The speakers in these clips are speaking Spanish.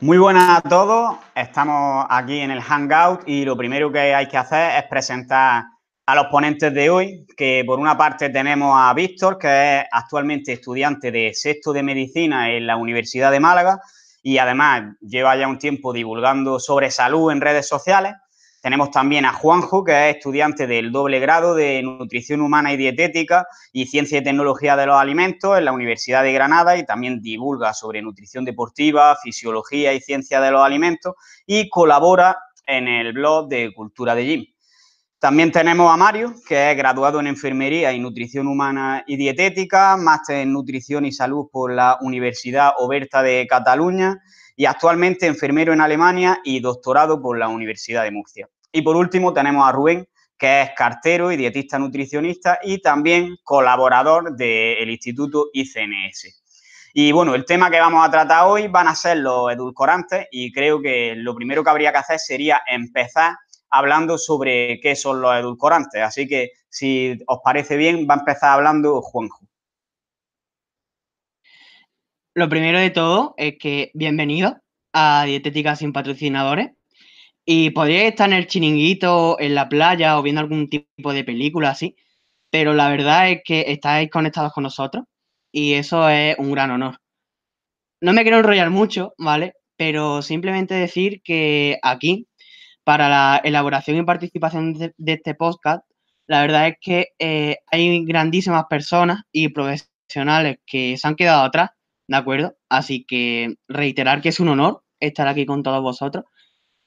Muy buenas a todos, estamos aquí en el Hangout y lo primero que hay que hacer es presentar a los ponentes de hoy, que por una parte tenemos a Víctor, que es actualmente estudiante de sexto de medicina en la Universidad de Málaga y además lleva ya un tiempo divulgando sobre salud en redes sociales. Tenemos también a Juanjo, que es estudiante del doble grado de Nutrición Humana y Dietética y Ciencia y Tecnología de los Alimentos en la Universidad de Granada y también divulga sobre nutrición deportiva, fisiología y ciencia de los alimentos y colabora en el blog de Cultura de Gym. También tenemos a Mario, que es graduado en Enfermería y Nutrición Humana y Dietética, máster en Nutrición y Salud por la Universidad Oberta de Cataluña y actualmente enfermero en Alemania y doctorado por la Universidad de Murcia. Y por último tenemos a Rubén, que es cartero y dietista nutricionista y también colaborador del Instituto ICNS. Y bueno, el tema que vamos a tratar hoy van a ser los edulcorantes y creo que lo primero que habría que hacer sería empezar hablando sobre qué son los edulcorantes. Así que si os parece bien, va a empezar hablando Juanjo. Lo primero de todo es que bienvenido a Dietética sin patrocinadores. Y podríais estar en el chiringuito, en la playa o viendo algún tipo de película así, pero la verdad es que estáis conectados con nosotros y eso es un gran honor. No me quiero enrollar mucho, ¿vale? Pero simplemente decir que aquí, para la elaboración y participación de, este podcast, la verdad es que eh, hay grandísimas personas y profesionales que se han quedado atrás ¿de acuerdo? Así que reiterar que es un honor estar aquí con todos vosotros.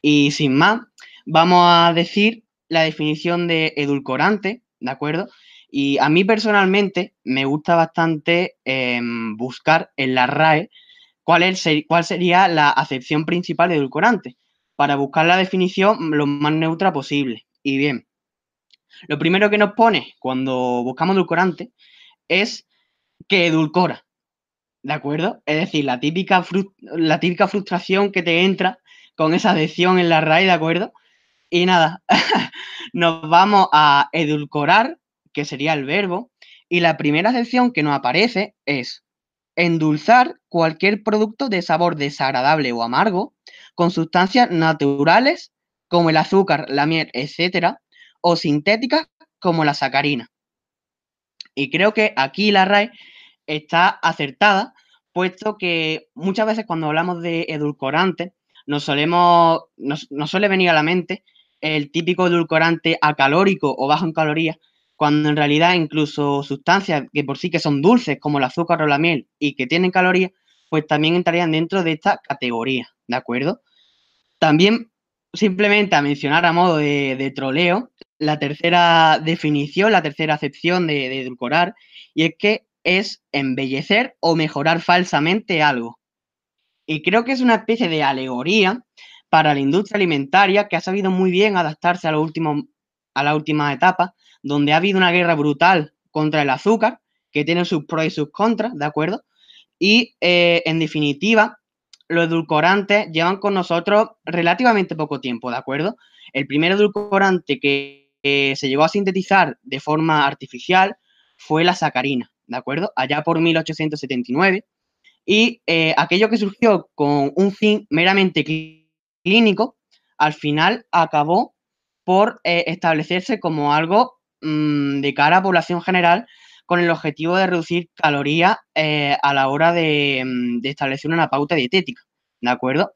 Y sin más, vamos a decir la definición de edulcorante, ¿de acuerdo? Y a mí personalmente me gusta bastante em, buscar en la RAE cuál, es, cuál sería la acepción principal de edulcorante, para buscar la definición lo más neutra posible. Y bien, lo primero que nos pone cuando buscamos edulcorante es que edulcora. ¿De acuerdo? Es decir, la típica, la típica frustración que te entra con esa adhesión en la raíz, ¿de acuerdo? Y nada, nos vamos a edulcorar, que sería el verbo, y la primera acepción que nos aparece es endulzar cualquier producto de sabor desagradable o amargo con sustancias naturales como el azúcar, la miel, etcétera, o sintéticas como la sacarina. Y creo que aquí la RAE está acertada, puesto que muchas veces cuando hablamos de edulcorantes, nos solemos, nos, suele venir a la mente el típico edulcorante acalórico o bajo en calorías, cuando en realidad incluso sustancias que por sí que son dulces, como el azúcar o la miel, y que tienen calorías, pues también entrarían dentro de esta categoría, ¿de acuerdo? También, simplemente a mencionar a modo de, troleo, la tercera definición, la tercera acepción de, de edulcorar, y es que es embellecer o mejorar falsamente algo. Y creo que es una especie de alegoría para la industria alimentaria que ha sabido muy bien adaptarse a, lo último, a la última etapa, donde ha habido una guerra brutal contra el azúcar, que tiene sus pros y sus contras, ¿de acuerdo? Y eh, en definitiva, los edulcorantes llevan con nosotros relativamente poco tiempo, ¿de acuerdo? El primer edulcorante que se llegó a sintetizar de forma artificial fue la sacarina. ¿De acuerdo? Allá por 1879. Y eh, aquello que surgió con un fin meramente clínico, al final acabó por eh, establecerse como algo mm, de cara a población general con el objetivo de reducir calorías eh, a la hora de, mm, de, establecer una pauta dietética, ¿de acuerdo?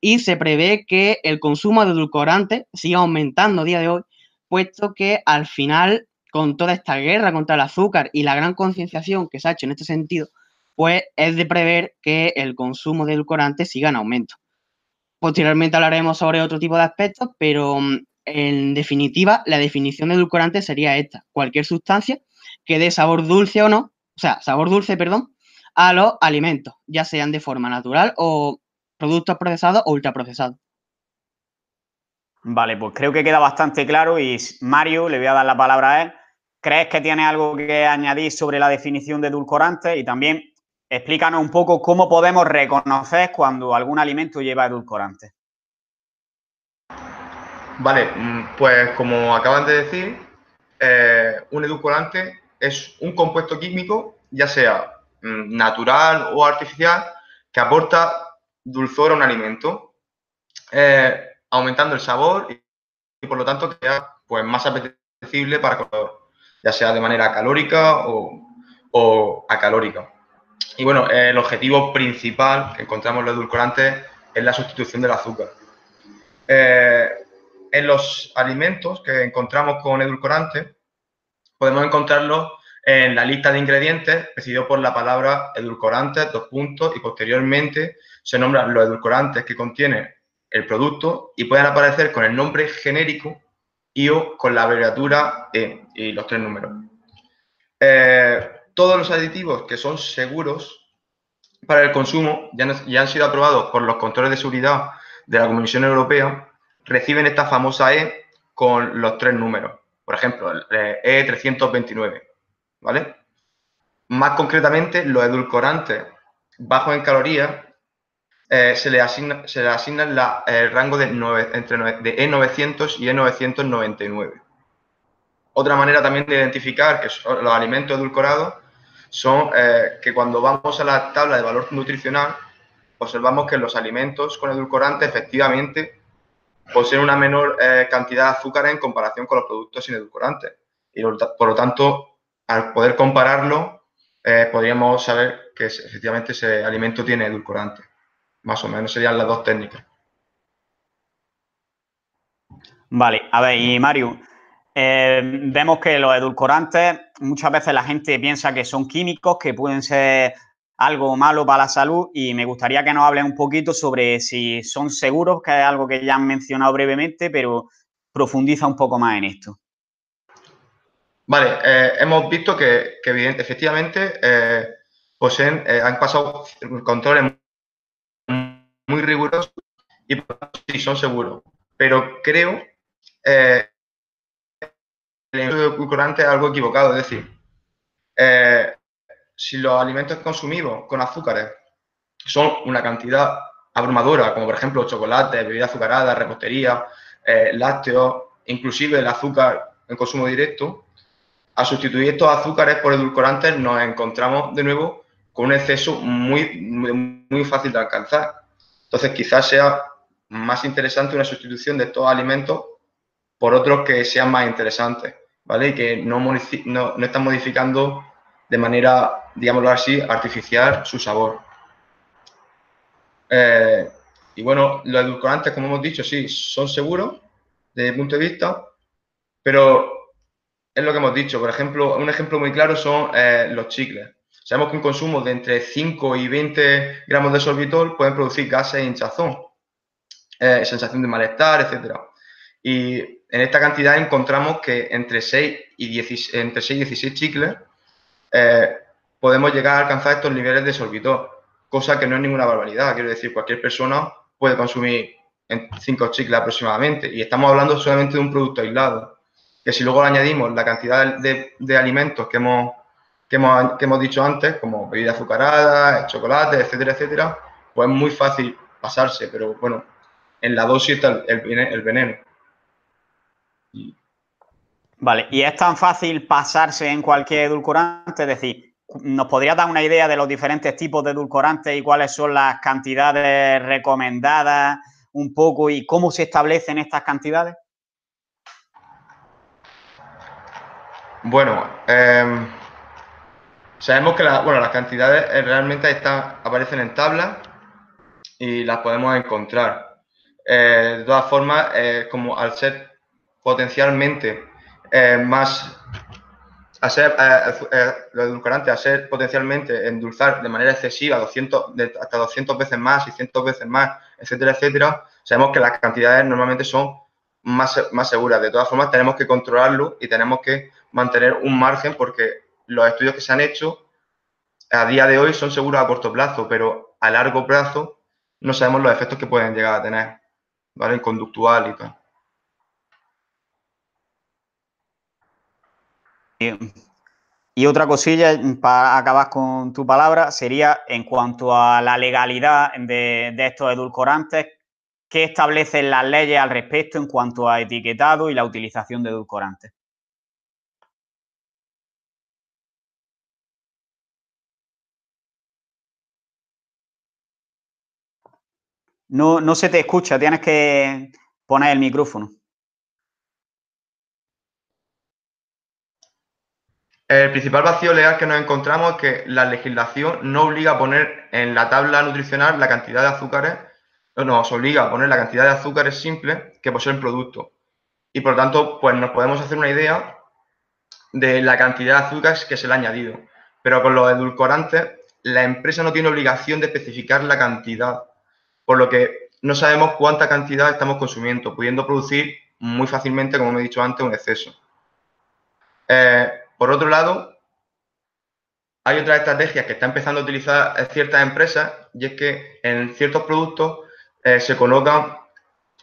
Y se prevé que el consumo de edulcorantes siga aumentando a día de hoy, puesto que al final con toda esta guerra contra el azúcar y la gran concienciación que se ha hecho en este sentido, pues es de prever que el consumo de edulcorantes siga en aumento. Posteriormente hablaremos sobre otro tipo de aspectos, pero mm, en definitiva, la definición de edulcorante sería esta: cualquier sustancia que dé sabor dulce o no, o sea, sabor dulce, perdón, a los alimentos, ya sean de forma natural o productos procesados o ultraprocesados. Vale, pues creo que queda bastante claro y Mario, le voy a dar la palabra a él ¿Crees que tiene algo que añadir sobre la definición de edulcorante? Y también explícanos un poco cómo podemos reconocer cuando algún alimento lleva edulcorante. Vale, mm, pues como acaban de decir, eh, un edulcorante es un compuesto químico, ya sea mm, natural o artificial, que aporta dulzor a un alimento, eh, aumentando el sabor y, por lo tanto queda pues, más apetecible para el comedor, ya sea de manera calórica o, o acalórica. Y bueno, el objetivo principal que encontramos en los edulcorantes es la sustitución del azúcar. Eh, en los alimentos que encontramos con edulcorantes, podemos encontrarlos en la lista de ingredientes precedido por la palabra edulcorantes, dos puntos, y posteriormente se nombran los edulcorantes que contiene el producto y pueden aparecer con el nombre genérico y o con la abreviatura E y los tres números. Eh, todos los aditivos que son seguros para el consumo ya, han sido aprobados por los controles de seguridad de la Comisión Europea, reciben esta famosa E con los tres números. Por ejemplo, el E329, ¿vale? Más concretamente, los edulcorantes bajos en calorías eh, se le asigna, el rango de, entre, de E900 y E999. Otra manera también de identificar que los alimentos edulcorados son eh, que cuando vamos a la tabla de valor nutricional, observamos que los alimentos con edulcorantes efectivamente poseen una menor eh, cantidad de azúcar en comparación con los productos sin edulcorantes. Y por lo tanto, al poder compararlo, eh, podríamos saber que efectivamente ese alimento tiene edulcorante. Más o menos serían las dos técnicas. Vale, a ver, y Mario, eh, vemos que los edulcorantes, muchas veces la gente piensa que son químicos, que pueden ser algo malo para la salud y me gustaría que nos hables un poquito sobre si son seguros, que es algo que ya han mencionado brevemente, pero profundiza un poco más en esto. Vale, eh, hemos visto que, efectivamente eh, poseen, han pasado controles muy rigurosos y sí son seguros, pero creo el edulcorante es algo equivocado. Es decir, eh, si los alimentos consumidos con azúcares son una cantidad abrumadora, como por ejemplo chocolate, bebida azucarada, repostería, eh, lácteos, inclusive el azúcar en consumo directo, a sustituir estos azúcares por edulcorantes nos encontramos de nuevo con un exceso muy, muy fácil de alcanzar. Entonces quizás sea más interesante una sustitución de estos alimentos por otros que sean más interesantes. ¿Vale? Que no, no, no están modificando de manera, digámoslo así, artificial su sabor. Eh, y bueno, los edulcorantes, como hemos dicho, sí, son seguros desde mi punto de vista, pero es lo que hemos dicho. Por ejemplo, un ejemplo muy claro son eh, los chicles. Sabemos que un consumo de entre 5 y 20 gramos de sorbitol pueden producir gases e hinchazón, eh, sensación de malestar, etc. Y en esta cantidad encontramos que entre 6 y 16, entre 6 y 16 chicles eh, podemos llegar a alcanzar estos niveles de sorbitol, cosa que no es ninguna barbaridad. Quiero decir, cualquier persona puede consumir 5 chicles aproximadamente y estamos hablando solamente de un producto aislado. Que si luego le añadimos la cantidad de, alimentos que hemos, que hemos, dicho antes, como bebida azucarada, chocolate, etcétera, etcétera, pues es muy fácil pasarse, pero bueno, en la dosis está el veneno. Vale, y es tan fácil pasarse en cualquier edulcorante, es decir, ¿nos podría dar una idea de los diferentes tipos de edulcorantes y cuáles son las cantidades recomendadas un poco y cómo se establecen estas cantidades? Bueno, em, sabemos que bueno, las cantidades eh, realmente están, aparecen en tablas y las podemos encontrar. Eh, de todas formas, eh, como al ser potencialmente eh, más a ser, eh, eh, los a potencialmente endulzar de manera excesiva 200, hasta 200 veces más, y 600 veces más, etcétera, etcétera, sabemos que las cantidades normalmente son más, más seguras. De todas formas, tenemos que controlarlo y tenemos que mantener un margen porque los estudios que se han hecho a día de hoy son seguros a corto plazo, pero a largo plazo no sabemos los efectos que pueden llegar a tener, ¿vale? En conductual y tal. Y otra cosilla, para acabar con tu palabra, sería en cuanto a la legalidad de, estos edulcorantes, ¿qué establecen las leyes al respecto en cuanto a etiquetado y la utilización de edulcorantes? No, no se te escucha, tienes que poner el micrófono. El principal vacío legal que nos encontramos es que la legislación no obliga a poner en la tabla nutricional la cantidad de azúcares, no, nos obliga a poner la cantidad de azúcares simples que posee el producto. Y por lo tanto, pues nos podemos hacer una idea de la cantidad de azúcares que se le ha añadido. Pero con los edulcorantes, la empresa no tiene obligación de especificar la cantidad, por lo que no sabemos cuánta cantidad estamos consumiendo, pudiendo producir muy fácilmente, como me he dicho antes, un exceso. Eh, por otro lado, hay otras estrategias que están empezando a utilizar ciertas empresas y es que en ciertos productos eh, se colocan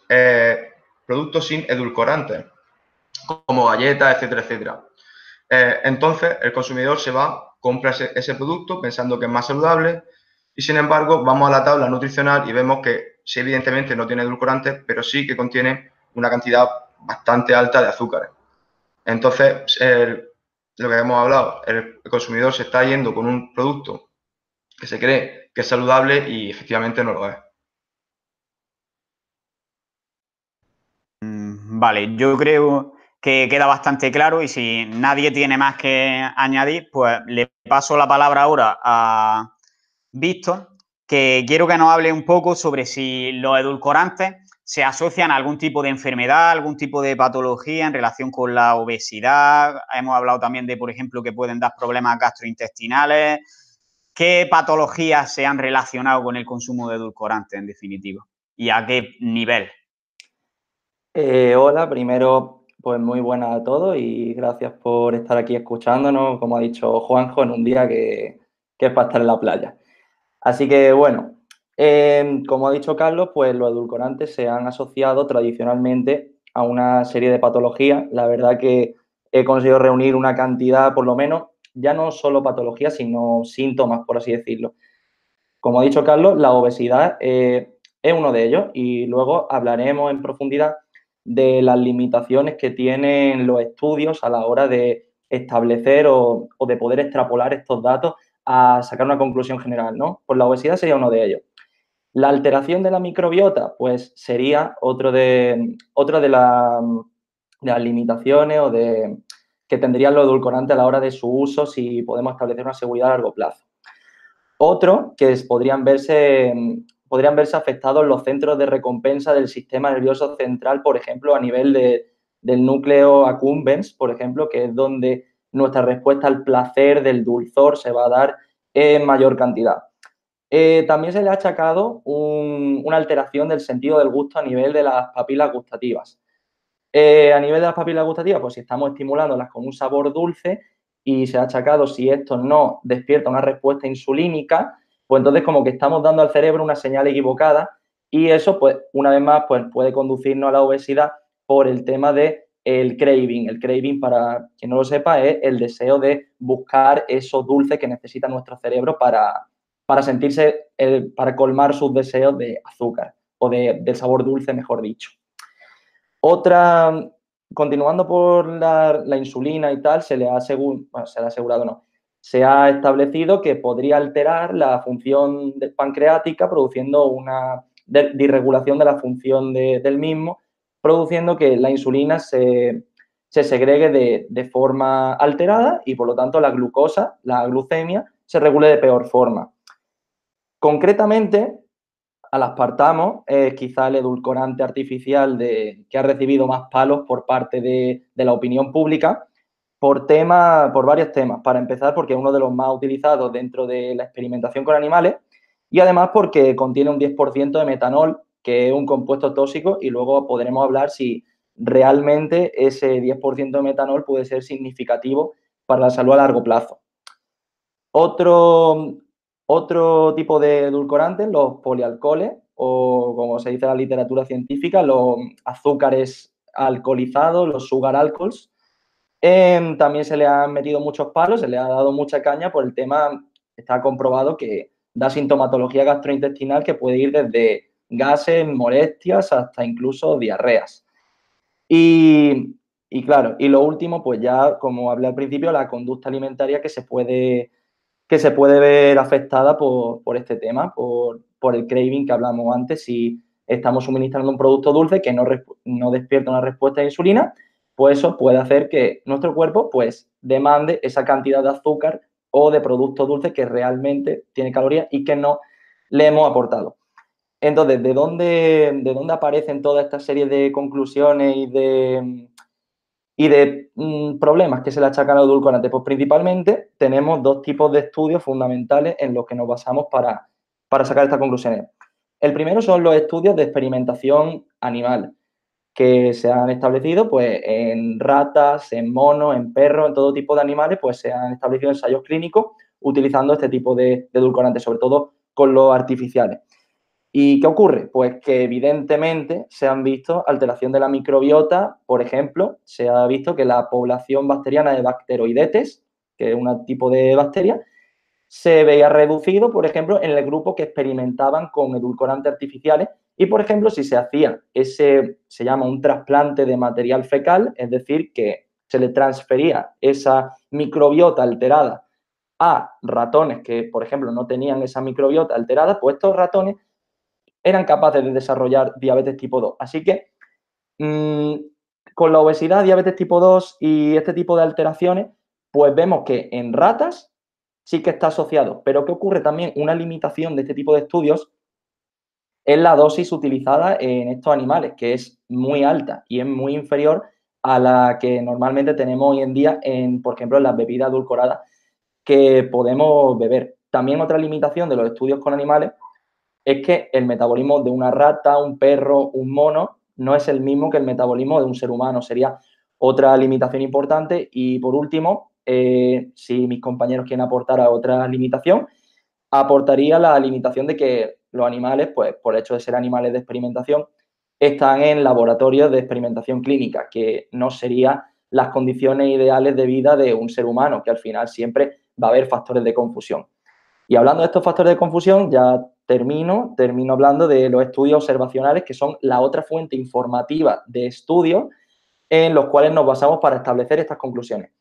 eh, productos sin edulcorantes, como galletas, etcétera, etcétera. Eh, entonces, el consumidor se va, compra ese, producto pensando que es más saludable y, sin embargo, vamos a la tabla nutricional y vemos que sí, evidentemente no tiene edulcorantes, pero sí que contiene una cantidad bastante alta de azúcares. Entonces, lo que hemos hablado, el consumidor se está yendo con un producto que se cree que es saludable y efectivamente no lo es. Mm, vale, yo creo que queda bastante claro y si nadie tiene más que añadir, pues le paso la palabra ahora a Víctor, que quiero que nos hable un poco sobre si los edulcorantes se asocian a algún tipo de enfermedad, algún tipo de patología en relación con la obesidad. Hemos hablado también de, por ejemplo, que pueden dar problemas gastrointestinales. ¿Qué patologías se han relacionado con el consumo de edulcorantes, en definitiva? ¿Y a qué nivel? Eh, hola, primero pues muy buenas a todos y gracias por estar aquí escuchándonos, como ha dicho Juanjo, en un día que, es para estar en la playa. Así que bueno, em, como ha dicho Carlos, pues los edulcorantes se han asociado tradicionalmente a una serie de patologías. La verdad que he conseguido reunir una cantidad, por lo menos, ya no solo patologías, sino síntomas, por así decirlo. Como ha dicho Carlos, la obesidad eh, es uno de ellos y luego hablaremos en profundidad de las limitaciones que tienen los estudios a la hora de establecer o, de poder extrapolar estos datos a sacar una conclusión general, ¿no? Pues la obesidad sería uno de ellos. La alteración de la microbiota, pues sería otro de, otra de, las limitaciones o de que tendrían los edulcorantes a la hora de su uso si podemos establecer una seguridad a largo plazo. Otro que podrían verse podrían verse afectados los centros de recompensa del sistema nervioso central, por ejemplo, a nivel del núcleo accumbens, por ejemplo, que es donde nuestra respuesta al placer del dulzor se va a dar en mayor cantidad. Eh, también se le ha achacado una alteración del sentido del gusto a nivel de las papilas gustativas. Eh, a nivel de las papilas gustativas, pues si estamos estimulándolas con un sabor dulce y se ha achacado si esto no despierta una respuesta insulínica, pues entonces como que estamos dando al cerebro una señal equivocada y eso, pues, una vez más, pues puede conducirnos a la obesidad por el tema de el craving. El craving, para quien no lo sepa, es el deseo de buscar esos dulces que necesita nuestro cerebro para, para sentirse, para colmar sus deseos de azúcar o de, del sabor dulce, mejor dicho. Otra, continuando por la, insulina y tal, se le ha, se le ha asegurado, no, se ha establecido que podría alterar la función pancreática produciendo una disregulación de la función del mismo, produciendo que la insulina se, segregue de, forma alterada y por lo tanto la glucosa, la glucemia, se regule de peor forma. Concretamente, al aspartamo es quizá el edulcorante artificial de, que ha recibido más palos por parte de la opinión pública, por, tema, por varios temas. Para empezar, porque es uno de los más utilizados dentro de la experimentación con animales y además porque contiene un 10% de metanol, que es un compuesto tóxico, y luego podremos hablar si realmente ese 10% de metanol puede ser significativo para la salud a largo plazo. Otro, otro tipo de edulcorantes, los polialcoholes, o como se dice en la literatura científica, los azúcares alcoholizados, los sugar alcohols, Em, también se le han metido muchos palos, se le ha dado mucha caña por el tema, está comprobado que da sintomatología gastrointestinal que puede ir desde gases, molestias, hasta incluso diarreas. Y, claro, y lo último, pues ya, como hablé al principio, la conducta alimentaria que se puede, que se puede ver afectada por, este tema, por, por el craving que hablamos antes, si estamos suministrando un producto dulce que no, no despierta una respuesta de insulina, pues eso puede hacer que nuestro cuerpo pues demande esa cantidad de azúcar o de producto dulce que realmente tiene calorías y que no le hemos aportado. Entonces, ¿de dónde, de dónde aparecen toda esta serie de conclusiones y de, y de mm, problemas que se le achacan al edulcorante? Pues principalmente tenemos dos tipos de estudios fundamentales en los que nos basamos para, para sacar estas conclusiones. El primero son los estudios de experimentación animal que se han establecido pues, en ratas, en monos, en perros, en todo tipo de animales, pues se han establecido ensayos clínicos utilizando este tipo de, de edulcorantes, sobre todo con los artificiales. ¿Y qué ocurre? Pues que evidentemente se han visto alteración de la microbiota, por ejemplo, se ha visto que la población bacteriana de bacteroidetes, que es un tipo de bacteria, se veía reducido, por ejemplo, en el grupo que experimentaban con edulcorantes artificiales y, por ejemplo, si se hacía ese, se llama un trasplante de material fecal, es decir, que se le transfería esa microbiota alterada a ratones que, por ejemplo, no tenían esa microbiota alterada, pues estos ratones eran capaces de desarrollar diabetes tipo 2. Así que mmm, con la obesidad, diabetes tipo 2 y este tipo de alteraciones, pues vemos que en ratas sí que está asociado. Pero ¿qué ocurre también? Una limitación de este tipo de estudios es la dosis utilizada en estos animales, que es muy alta y es muy inferior a la que normalmente tenemos hoy en día, en, por ejemplo, en las bebidas edulcoradas que podemos beber. También otra limitación de los estudios con animales es que el metabolismo de una rata, un perro, un mono, no es el mismo que el metabolismo de un ser humano. Sería otra limitación importante. Y por último, eh, si mis compañeros quieren aportar a otra limitación, aportaría la limitación de que los animales, pues por hecho de ser animales de experimentación, están en laboratorios de experimentación clínica, que no serían las condiciones ideales de vida de un ser humano, que al final siempre va a haber factores de confusión. Y hablando de estos factores de confusión, ya termino, termino hablando de los estudios observacionales, que son la otra fuente informativa de estudios en los cuales nos basamos para establecer estas conclusiones.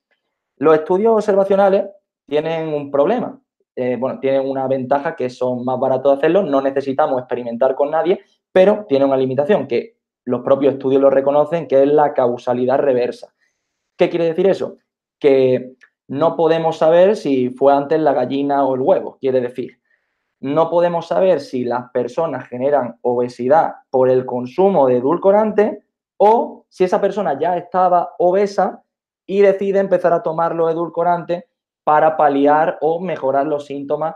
Los estudios observacionales tienen un problema, eh, bueno, tienen una ventaja que son más baratos de hacerlo, no necesitamos experimentar con nadie, pero tiene una limitación que los propios estudios lo reconocen, que es la causalidad reversa. ¿Qué quiere decir eso? Que no podemos saber si fue antes la gallina o el huevo, quiere decir. No podemos saber si las personas generan obesidad por el consumo de edulcorante o si esa persona ya estaba obesa y decide empezar a tomar los edulcorantes para paliar o mejorar los síntomas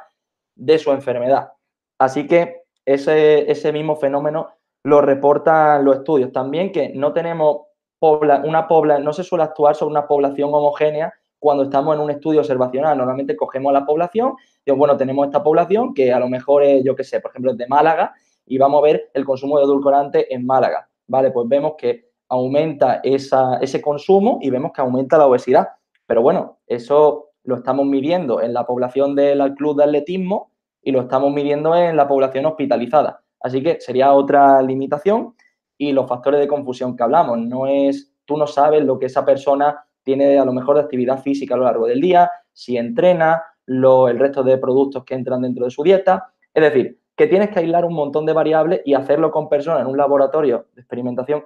de su enfermedad. Así que ese, ese mismo fenómeno lo reportan los estudios. También que no tenemos una no se suele actuar sobre una población homogénea cuando estamos en un estudio observacional. Normalmente cogemos la población y bueno, tenemos esta población que a lo mejor es, yo qué sé, por ejemplo, es de Málaga y vamos a ver el consumo de edulcorante en Málaga. Vale, pues vemos que aumenta ese consumo y vemos que aumenta la obesidad. Pero bueno, eso lo estamos midiendo en la población del club de atletismo y lo estamos midiendo en la población hospitalizada. Así que sería otra limitación y los factores de confusión que hablamos. No es, tú no sabes lo que esa persona tiene a lo mejor de actividad física a lo largo del día, si entrena, lo, el resto de productos que entran dentro de su dieta. Es decir, que tienes que aislar un montón de variables y hacerlo con personas en un laboratorio de experimentación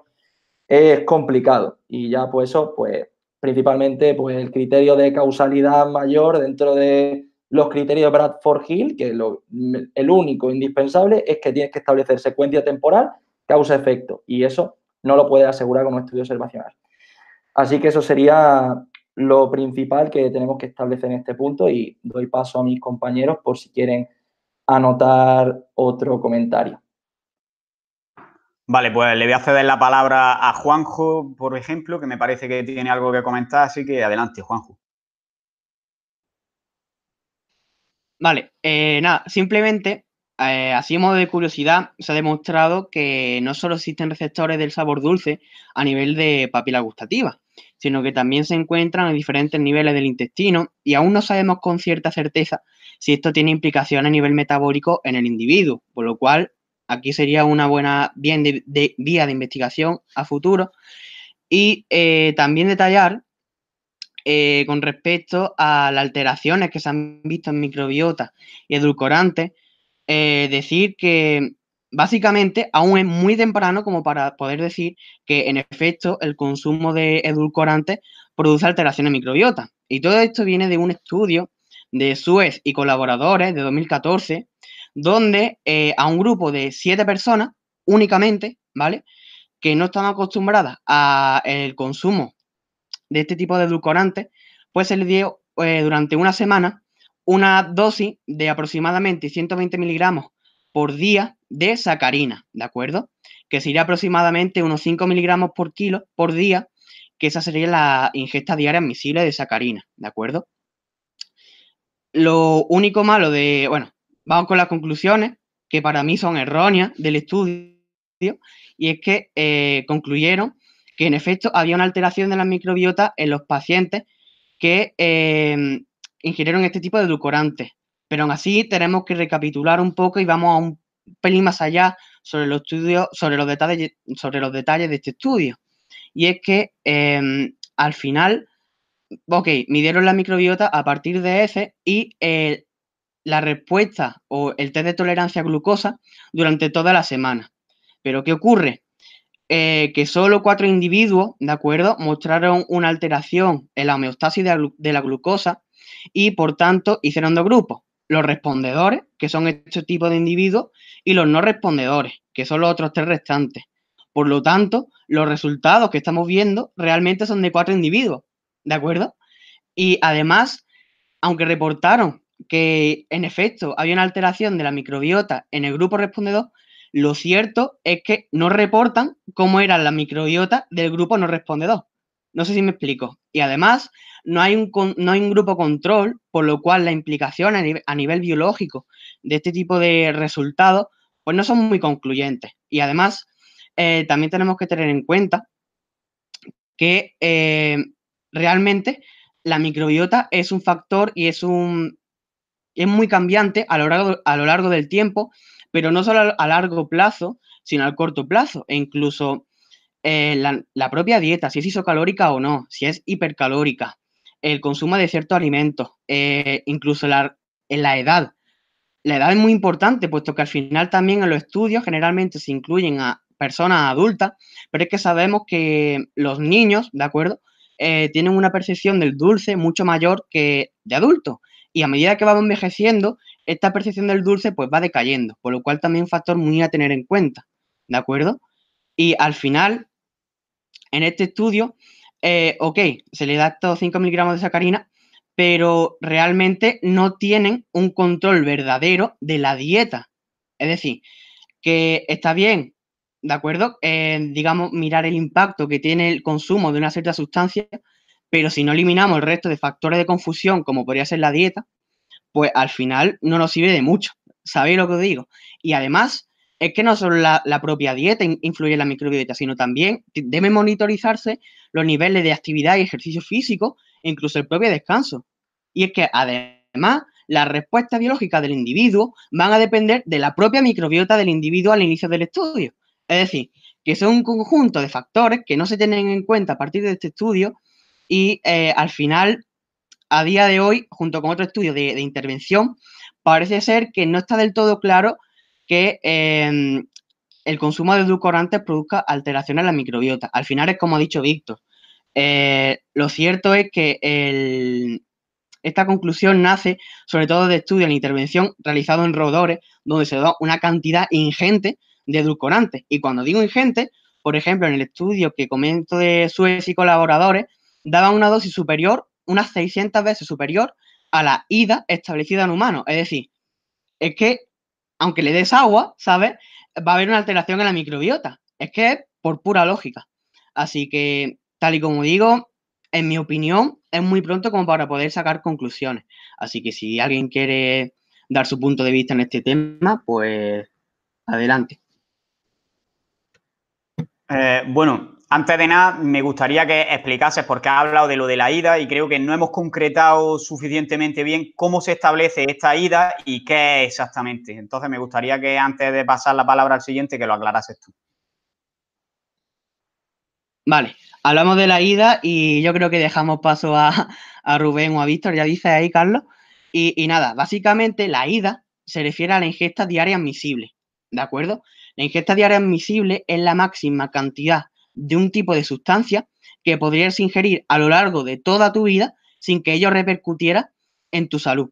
es complicado. Y ya pues eso, pues principalmente pues, el criterio de causalidad mayor dentro de los criterios de Bradford-Hill, que lo, el único indispensable es que tienes que establecer secuencia temporal, causa-efecto, y eso no lo puedes asegurar con un estudio observacional. Así que eso sería lo principal que tenemos que establecer en este punto y doy paso a mis compañeros por si quieren anotar otro comentario. Vale, pues le voy a ceder la palabra a Juanjo, por ejemplo, que me parece que tiene algo que comentar, así que adelante, Juanjo. Vale, eh, nada, simplemente, eh, así modo de curiosidad, se ha demostrado que no solo existen receptores del sabor dulce a nivel de papila gustativa, sino que también se encuentran en diferentes niveles del intestino y aún no sabemos con cierta certeza si esto tiene implicaciones a nivel metabólico en el individuo, por lo cual Aquí sería una buena vía de, investigación a futuro. Y eh, también detallar eh, con respecto a las alteraciones que se han visto en microbiota y edulcorantes, eh, decir que básicamente aún es muy temprano como para poder decir que en efecto el consumo de edulcorantes produce alteraciones microbiota. Y todo esto viene de un estudio de Suez y colaboradores de 2014, donde eh, a un grupo de siete personas únicamente, ¿vale? Que no están acostumbradas al consumo de este tipo de edulcorantes, pues se les dio eh, durante una semana una dosis de aproximadamente 120 miligramos por día de sacarina, ¿de acuerdo? Que sería aproximadamente unos 5 miligramos por kilo por día, que esa sería la ingesta diaria admisible de sacarina, ¿de acuerdo? Lo único malo de, bueno, vamos con las conclusiones, que para mí son erróneas del estudio, y es que eh, concluyeron que en efecto había una alteración de la microbiota en los pacientes que eh, ingirieron este tipo de edulcorantes. Pero aún así tenemos que recapitular un poco y vamos a un pelín más allá sobre los estudios, sobre los detalles, sobre los detalles de este estudio. Y es que em, al final, ok, midieron la microbiota a partir de ese y la respuesta o el test de tolerancia a glucosa durante toda la semana. Pero ¿qué ocurre? Eh, que solo cuatro individuos, ¿de acuerdo?, mostraron una alteración en la homeostasis de la, glucosa y, por tanto, hicieron dos grupos. Los respondedores, que son este tipo de individuos, y los no respondedores, que son los otros tres restantes. Por lo tanto, los resultados que estamos viendo realmente son de cuatro individuos, ¿de acuerdo? Y además, aunque reportaron que en efecto había una alteración de la microbiota en el grupo respondedor, lo cierto es que no reportan cómo era la microbiota del grupo no respondedor. No sé si me explico. Y además, no hay un, no hay un grupo control, por lo cual la implicación a nivel, biológico de este tipo de resultados, pues no son muy concluyentes. Y además, eh, también tenemos que tener en cuenta que eh, realmente la microbiota es un factor y es un es muy cambiante a lo largo, a lo largo del tiempo pero no solo a largo plazo, sino al corto plazo. E incluso eh, la, propia dieta, si es isocalórica o no, si es hipercalórica, el consumo de ciertos alimentos, eh, incluso en la edad. La edad es muy importante, puesto que al final también en los estudios generalmente se incluyen a personas adultas, pero es que sabemos que los niños, ¿de acuerdo? Eh, tienen una percepción del dulce mucho mayor que de adultos. Y a medida que vamos envejeciendo, esta percepción del dulce pues va decayendo, por lo cual también un factor muy a tener en cuenta, ¿de acuerdo? Y al final, en este estudio, eh, ok, se le da estos 5 miligramos de sacarina, pero realmente no tienen un control verdadero de la dieta. Es decir, que está bien, ¿de acuerdo? Eh, digamos, mirar el impacto que tiene el consumo de una cierta sustancia, pero si no eliminamos el resto de factores de confusión, como podría ser la dieta, pues al final no nos sirve de mucho. ¿Sabéis lo que os digo? Y además, es que no solo la, propia dieta influye en la microbiota, sino también debe monitorizarse los niveles de actividad y ejercicio físico incluso el propio descanso. Y es que además las respuestas biológicas del individuo van a depender de la propia microbiota del individuo al inicio del estudio. Es decir, que son un conjunto de factores que no se tienen en cuenta a partir de este estudio y eh, al final a día de hoy, junto con otro estudio de, intervención, parece ser que no está del todo claro que em, el consumo de edulcorantes produzca alteraciones en la microbiota. Al final es como ha dicho Víctor. Eh, lo cierto es que esta conclusión nace sobre todo de estudios en intervención realizados en roedores, donde se da una cantidad ingente de edulcorantes. Y cuando digo ingente, por ejemplo, en el estudio que comento de Suez y colaboradores, daban una dosis superior unas 600 veces superior a la ida establecida en humanos. Es decir, es que aunque le des agua, ¿sabes? Va a haber una alteración en la microbiota. Es que es por pura lógica. Así que, tal y como digo, en mi opinión, es muy pronto como para poder sacar conclusiones. Así que si alguien quiere dar su punto de vista en este tema, pues adelante. Eh, bueno, antes de nada, me gustaría que explicases, porque has hablado de lo de la ida y creo que no hemos concretado suficientemente bien cómo se establece esta ida y qué es exactamente. Entonces, me gustaría que antes de pasar la palabra al siguiente, que lo aclarases tú. Vale, hablamos de la ida y yo creo que dejamos paso a, Rubén o a Víctor, ya dice ahí Carlos. Y nada, básicamente la ida se refiere a la ingesta diaria admisible, ¿de acuerdo? La ingesta diaria admisible es la máxima cantidad de un tipo de sustancia que podrías ingerir a lo largo de toda tu vida sin que ello repercutiera en tu salud.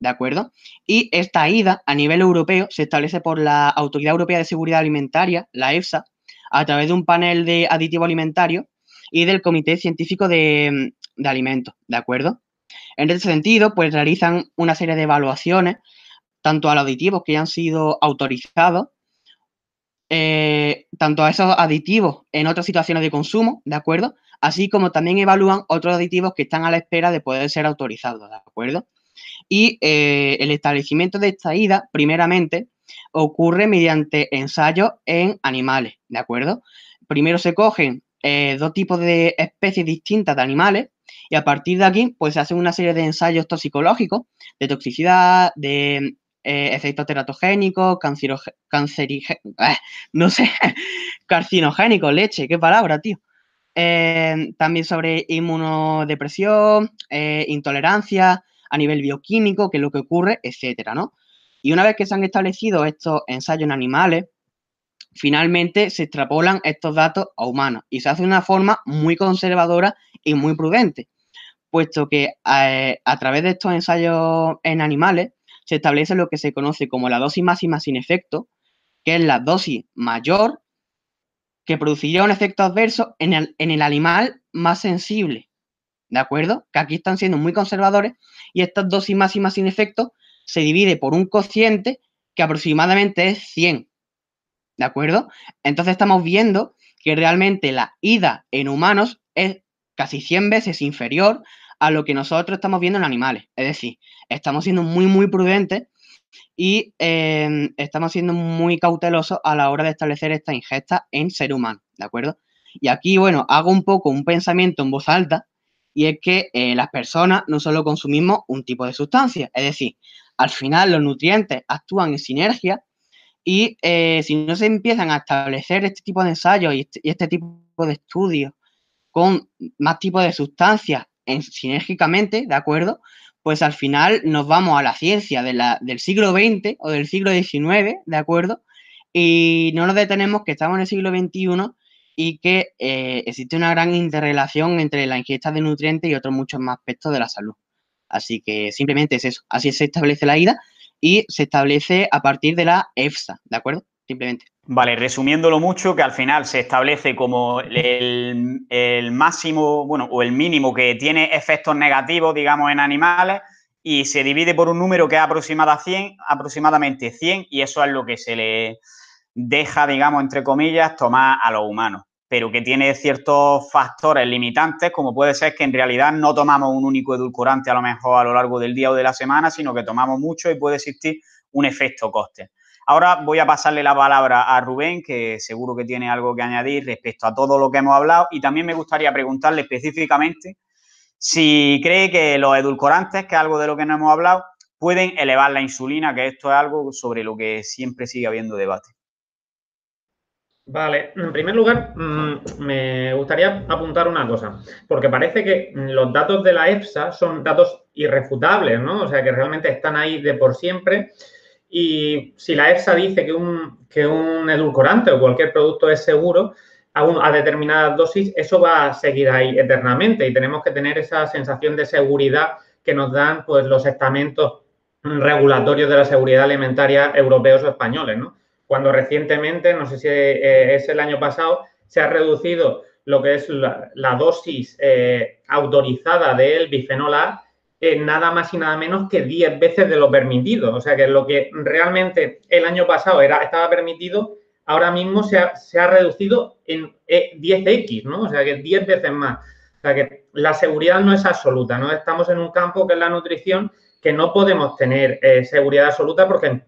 ¿De acuerdo? Y esta IDA a nivel europeo se establece por la Autoridad Europea de Seguridad Alimentaria, la EFSA, a través de un panel de aditivo alimentario y del Comité Científico de, Alimentos, ¿de acuerdo? En ese sentido, pues realizan una serie de evaluaciones, tanto a los aditivos que ya han sido autorizados, eh, tanto a esos aditivos en otras situaciones de consumo, ¿de acuerdo? Así como también evalúan otros aditivos que están a la espera de poder ser autorizados, ¿de acuerdo? Y eh, el establecimiento de esta IDA, primeramente, ocurre mediante ensayos en animales, ¿de acuerdo? Primero se cogen eh, dos tipos de especies distintas de animales y a partir de aquí, pues se hacen una serie de ensayos toxicológicos, de toxicidad, de eh, efectos teratogénicos, cancerígenos, no sé, carcinogénicos, leche, qué palabra, tío. también sobre inmunodepresión, intolerancia, a nivel bioquímico, qué es lo que ocurre, etcétera, ¿no? Y una vez que se han establecido estos ensayos en animales, finalmente se extrapolan estos datos a humanos y se hace de una forma muy conservadora y muy prudente, puesto que eh, a través de estos ensayos en animales se establece lo que se conoce como la dosis máxima sin efecto, que es la dosis mayor que produciría un efecto adverso en el, en el animal más sensible. ¿de acuerdo? Que aquí están siendo muy conservadores y estas dosis máximas sin efecto se divide por un cociente que aproximadamente es 100, ¿de acuerdo? Entonces estamos viendo que realmente la ida en humanos es casi 100 veces inferior a lo que nosotros estamos viendo en animales. Es decir, estamos siendo muy, muy prudentes y em, estamos siendo muy cautelosos a la hora de establecer esta ingesta en ser humano, ¿de acuerdo? Y aquí, bueno, hago un poco un pensamiento en voz alta y es que eh, las personas no solo consumimos un tipo de sustancia, es decir, al final los nutrientes actúan en sinergia y eh, si no se empiezan a establecer este tipo de ensayos y este, este tipo de estudios con más tipos de sustancias en, sinérgicamente, ¿de acuerdo? Pues al final nos vamos a la ciencia del siglo XX o del siglo XIX, ¿de acuerdo? Y no nos detenemos que estamos en el siglo XXI y que eh, existe una gran interrelación entre la ingesta de nutrientes y otros muchos más aspectos de la salud. Así que simplemente es eso. Así se establece la IDA y se establece a partir de la EFSA, ¿de acuerdo? Simplemente. Vale, resumiéndolo mucho, que al final se establece como el, máximo, bueno, o el mínimo que tiene efectos negativos, digamos, en animales y se divide por un número que es aproximada 100, aproximadamente 100 y eso es lo que se le deja, digamos, entre comillas, tomar a los humanos pero que tiene ciertos factores limitantes, como puede ser que en realidad no tomamos un único edulcorante a lo mejor a lo largo del día o de la semana, sino que tomamos mucho y puede existir un efecto coste. Ahora voy a pasarle la palabra a Rubén, que seguro que tiene algo que añadir respecto a todo lo que hemos hablado y también me gustaría preguntarle específicamente si cree que los edulcorantes, que es algo de lo que no hemos hablado, pueden elevar la insulina, que esto es algo sobre lo que siempre sigue habiendo debate. Vale, en primer lugar, mm, me gustaría apuntar una cosa, porque parece que los datos de la EFSA son datos irrefutables, ¿no? O sea, que realmente están ahí de por siempre. Y si la EFSA dice que un, que un edulcorante o cualquier producto es seguro a, a determinadas dosis, eso va a seguir ahí eternamente y tenemos que tener esa sensación de seguridad que nos dan pues, los estamentos regulatorios de la seguridad alimentaria europeos o españoles, ¿no? cuando recientemente, no sé si eh, es el año pasado, se ha reducido lo que es la, dosis eh, autorizada del bifenol A en nada más y nada menos que 10 veces de lo permitido. O sea que lo que realmente el año pasado era, estaba permitido, ahora mismo se ha, reducido en 10x, eh, ¿no? O sea que 10 veces más. O sea que la seguridad no es absoluta, ¿no? Estamos en un campo que es la nutrición que no podemos tener seguridad absoluta porque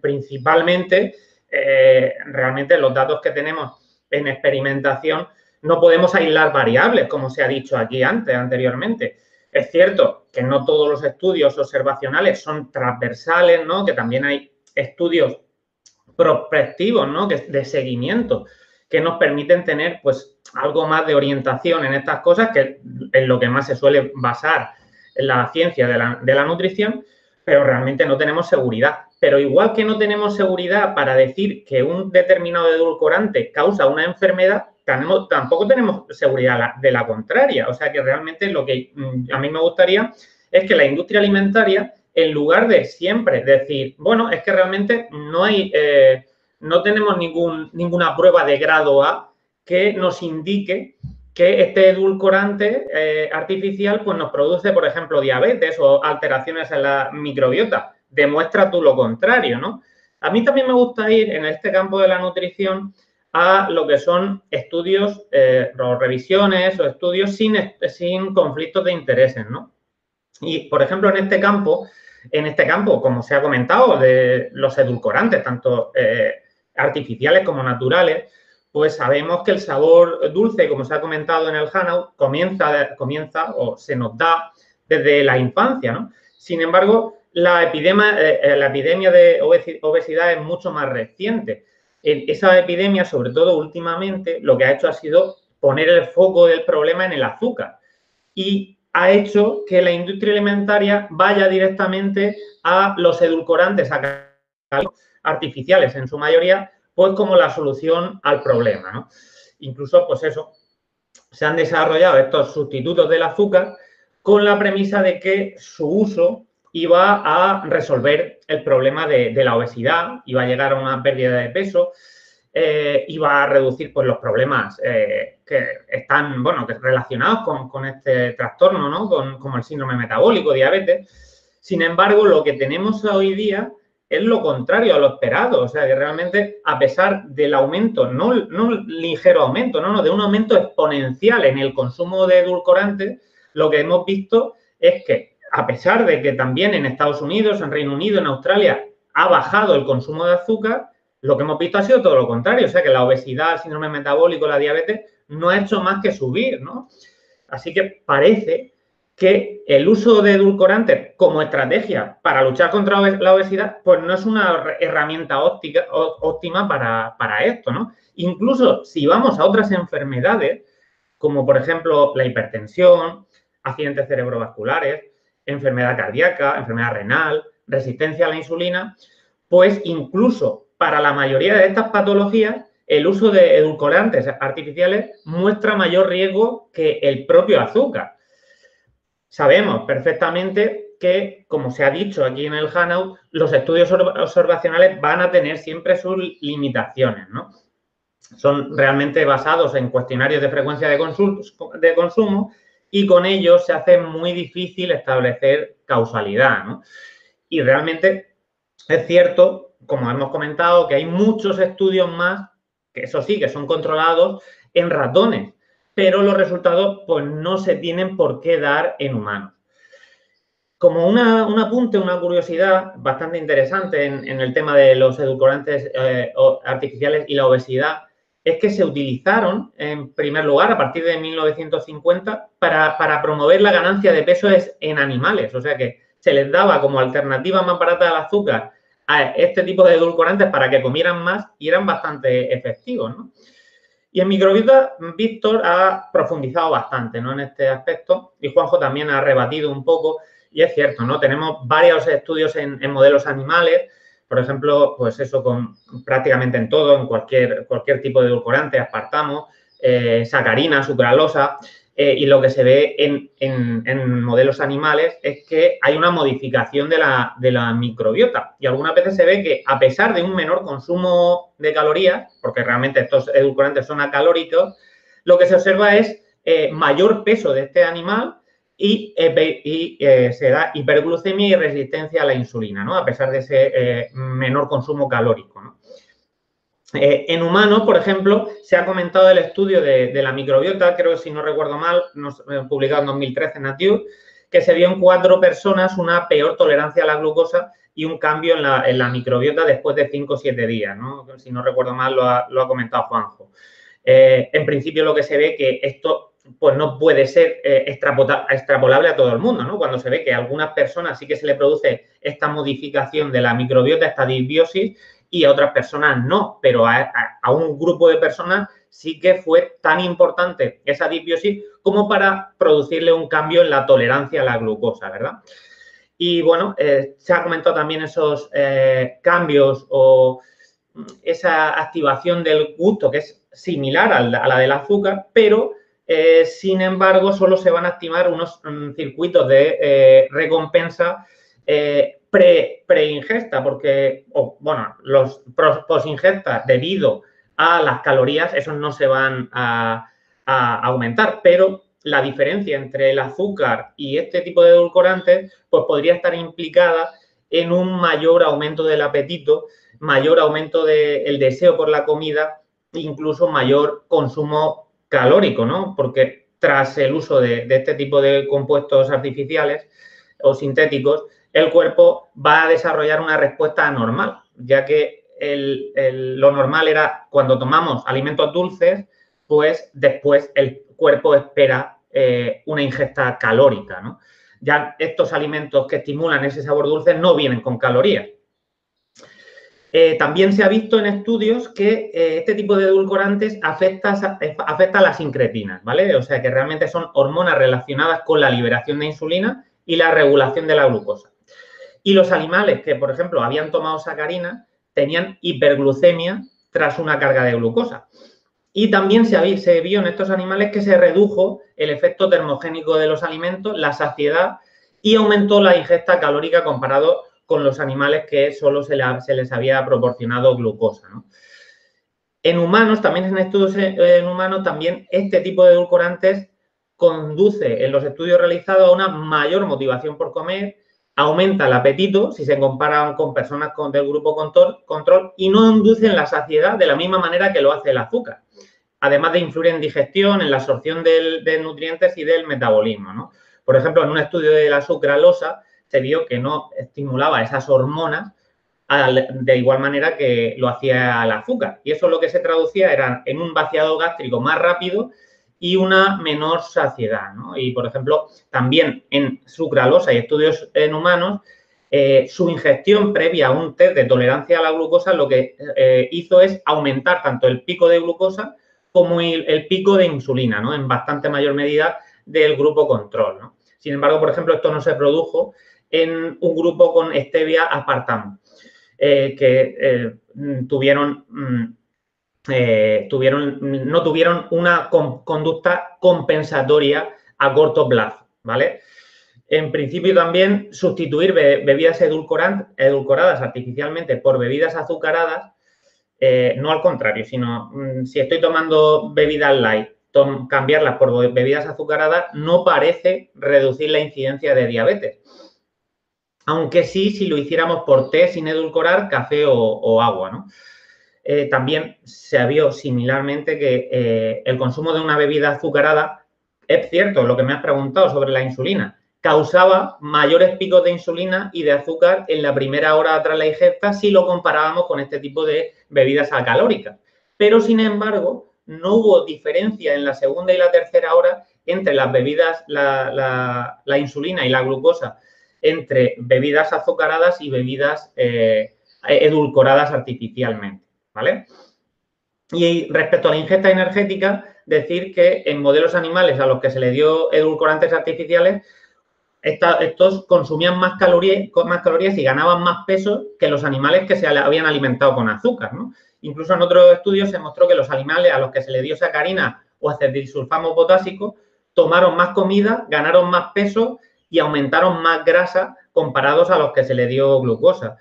principalmente, eh, realmente los datos que tenemos en experimentación no podemos aislar variables, como se ha dicho aquí antes, anteriormente. Es cierto que no todos los estudios observacionales son transversales, ¿no? Que también hay estudios prospectivos, ¿no? de seguimiento, que nos permiten tener, pues, algo más de orientación en estas cosas, que es lo que más se suele basar en la ciencia de la, de la nutrición, pero realmente no tenemos seguridad. Pero igual que no tenemos seguridad para decir que un determinado edulcorante causa una enfermedad, tampoco tenemos seguridad de la contraria. O sea que realmente lo que mm, a mí me gustaría es que la industria alimentaria, en lugar de siempre decir, bueno, es que realmente no hay, eh, no tenemos ningún, ninguna prueba de grado A que nos indique que este edulcorante eh, artificial pues nos produce, por ejemplo, diabetes o alteraciones en la microbiota. Demuestra tú lo contrario, ¿no? A mí también me gusta ir en este campo de la nutrición a lo que son estudios eh, o revisiones o estudios sin, sin conflictos de intereses, ¿no? Y, por ejemplo, en este campo, en este campo, como se ha comentado, de los edulcorantes, tanto eh, artificiales como naturales, pues sabemos que el sabor dulce, como se ha comentado en el Hanau, comienza, comienza o se nos da desde la infancia, ¿no? Sin embargo, la eh, la epidemia de obesidad es mucho más reciente. Esa epidemia, sobre todo últimamente, lo que ha hecho ha sido poner el foco del problema en el azúcar y ha hecho que la industria alimentaria vaya directamente a los edulcorantes artificiales en su mayoría pues como la solución al problema. Incluso, pues eso, se han desarrollado estos sustitutos del azúcar con la premisa de que su uso iba a resolver el problema de, la obesidad, iba a llegar a una pérdida de peso, eh, iba a reducir pues, los problemas eh, que están, bueno, que relacionados con, este trastorno, ¿no? Con, como el síndrome metabólico, diabetes. Sin embargo, lo que tenemos hoy día es lo contrario a lo esperado. O sea, que realmente, a pesar del aumento, no, no ligero aumento, no, no, de un aumento exponencial en el consumo de edulcorantes, lo que hemos visto es que, a pesar de que también en Estados Unidos, en Reino Unido, en Australia, ha bajado el consumo de azúcar, lo que hemos visto ha sido todo lo contrario. O sea, que la obesidad, el síndrome metabólico, la diabetes, no ha hecho más que subir, ¿no? Así que parece que el uso de edulcorantes como estrategia para luchar contra la obesidad, pues no es una herramienta óptima para, esto, ¿no? Incluso si vamos a otras enfermedades, como por ejemplo la hipertensión, accidentes cerebrovasculares, enfermedad cardíaca, enfermedad renal, resistencia a la insulina, pues incluso para la mayoría de estas patologías, el uso de edulcorantes artificiales muestra mayor riesgo que el propio azúcar sabemos perfectamente que, como se ha dicho aquí en el Hanau, los estudios observacionales van a tener siempre sus limitaciones, ¿no? Son realmente basados en cuestionarios de frecuencia de, de consumo y con ellos se hace muy difícil establecer causalidad, ¿no? Y realmente es cierto, como hemos comentado, que hay muchos estudios más, que eso sí, que son controlados en ratones, pero los resultados pues no se tienen por qué dar en humanos. Como un apunte, una curiosidad bastante interesante en, el tema de los edulcorantes eh, artificiales y la obesidad, es que se utilizaron en primer lugar a partir de 1950 para, promover la ganancia de peso en animales. O sea que se les daba como alternativa más barata al azúcar a este tipo de edulcorantes para que comieran más y eran bastante efectivos. Y en microbiota, Víctor ha profundizado bastante ¿no? en este aspecto y Juanjo también ha rebatido un poco. Y es cierto, ¿no? Tenemos varios estudios en, modelos animales, por ejemplo, pues eso con prácticamente en todo, en cualquier, cualquier tipo de edulcorante, aspartamo, eh, sacarina, sucralosa. Eh, y lo que se ve en, modelos animales es que hay una modificación de la, de la, microbiota. Y algunas veces se ve que a pesar de un menor consumo de calorías, porque realmente estos edulcorantes son acalóricos, lo que se observa es eh, mayor peso de este animal y, eh, se da hiperglucemia y resistencia a la insulina, ¿no? A pesar de ese menor consumo calórico, ¿no? Eh, en humanos, por ejemplo, se ha comentado el estudio de, la microbiota, creo que si no recuerdo mal, eh, publicado en 2013 en Nature, que se vio en cuatro personas una peor tolerancia a la glucosa y un cambio en la, microbiota después de cinco o siete días, ¿no? Si no recuerdo mal, lo ha, comentado Juanjo. Eh, en principio, lo que se ve que esto pues no puede ser extrapolable a todo el mundo, ¿no? Cuando se ve que a algunas personas sí que se le produce esta modificación de la microbiota, esta disbiosis, y a otras personas no, pero a, un grupo de personas sí que fue tan importante esa disbiosis como para producirle un cambio en la tolerancia a la glucosa, ¿verdad? Y bueno, eh, se ha comentado también esos eh, cambios o esa activación del gusto que es similar a la, del azúcar, pero eh, sin embargo solo se van a activar unos mm, circuitos de recompensa pre-ingesta, porque, bueno, los post-ingesta debido a las calorías, esos no se van a, a aumentar, pero la diferencia entre el azúcar y este tipo de edulcorantes, pues podría estar implicada en un mayor aumento del apetito, mayor aumento del deseo por la comida, incluso mayor consumo calórico, ¿no? Porque tras el uso de, este tipo de compuestos artificiales o sintéticos, el cuerpo va a desarrollar una respuesta anormal, ya que lo normal era cuando tomamos alimentos dulces, pues después el cuerpo espera eh, una ingesta calórica, ¿no? Ya estos alimentos que estimulan ese sabor dulce no vienen con calorías. Eh, también se ha visto en estudios que eh, este tipo de edulcorantes afecta, a las incretinas, ¿vale? O sea que realmente son hormonas relacionadas con la liberación de insulina y la regulación de la glucosa. Y los animales que, por ejemplo, habían tomado sacarina tenían hiperglucemia tras una carga de glucosa. Y también se, se vio en estos animales que se redujo el efecto termogénico de los alimentos, la saciedad y aumentó la ingesta calórica comparado con los animales que solo se, les había proporcionado glucosa. En humanos, también en estudios en humanos, también este tipo de edulcorantes conduce en los estudios realizados a una mayor motivación por comer, aumenta el apetito si se comparan con personas del grupo control, control y no inducen la saciedad de la misma manera que lo hace el azúcar. Además de influir en digestión, en la absorción de nutrientes y del metabolismo. Por ejemplo, en un estudio de la sucralosa se vio que no estimulaba esas hormonas de igual manera que lo hacía el azúcar. Y eso lo que se traducía era en un vaciado gástrico más rápido y una menor saciedad. Y, por ejemplo, también en sucralosa y estudios en humanos, eh, su ingestión previa a un test de tolerancia a la glucosa lo que eh, hizo es aumentar tanto el pico de glucosa como el, pico de insulina, ¿no? En bastante mayor medida del grupo control. Sin embargo, por ejemplo, esto no se produjo en un grupo con stevia aspartamo, eh, que tuvieron mm, eh, tuvieron, no tuvieron una conducta compensatoria a corto plazo, ¿vale? En principio también sustituir bebidas edulcoradas artificialmente por bebidas azucaradas, eh, no al contrario, sino mm, si estoy tomando bebidas light, cambiarlas por bebidas azucaradas no parece reducir la incidencia de diabetes. Aunque sí, si lo hiciéramos por té sin edulcorar, café o agua, ¿no? Eh, también se vio similarmente que eh, el consumo de una bebida azucarada, es cierto lo que me has preguntado sobre la insulina, causaba mayores picos de insulina y de azúcar en la primera hora tras la ingesta si lo comparábamos con este tipo de bebidas acalóricas. Pero, sin embargo, no hubo diferencia en la segunda y la tercera hora entre las bebidas, la, insulina y la glucosa, entre bebidas azucaradas y bebidas eh, edulcoradas artificialmente. ¿vale? Y respecto a la ingesta energética, decir que en modelos animales a los que se le dio edulcorantes artificiales, estos consumían más calorías, más calorías y ganaban más peso que los animales que se habían alimentado con azúcar, ¿no? Incluso en otros estudios se mostró que los animales a los que se le dio sacarina o acetilsulfamo potásico tomaron más comida, ganaron más peso y aumentaron más grasa comparados a los que se le dio glucosa.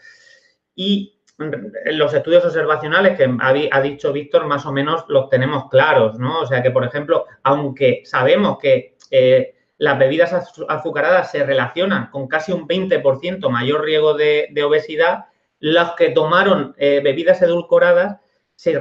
Y los estudios observacionales que ha, dicho Víctor, más o menos los tenemos claros, ¿no? O sea que, por ejemplo, aunque sabemos que eh, las bebidas azucaradas se relacionan con casi un 20% mayor riesgo de, obesidad, los que tomaron eh, bebidas edulcoradas se, se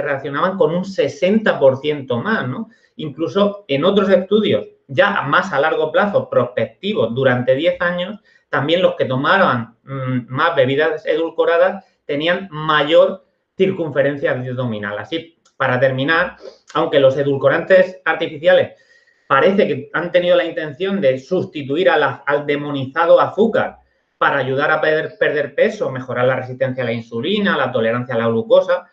relacionaban con un 60% más, ¿no? Incluso en otros estudios, ya más a largo plazo, prospectivos, durante 10 años, también los que tomaban mm, más bebidas edulcoradas tenían mayor circunferencia abdominal. Así, para terminar, aunque los edulcorantes artificiales parece que han tenido la intención de sustituir al demonizado azúcar para ayudar a perder, perder, peso, mejorar la resistencia a la insulina, la tolerancia a la glucosa,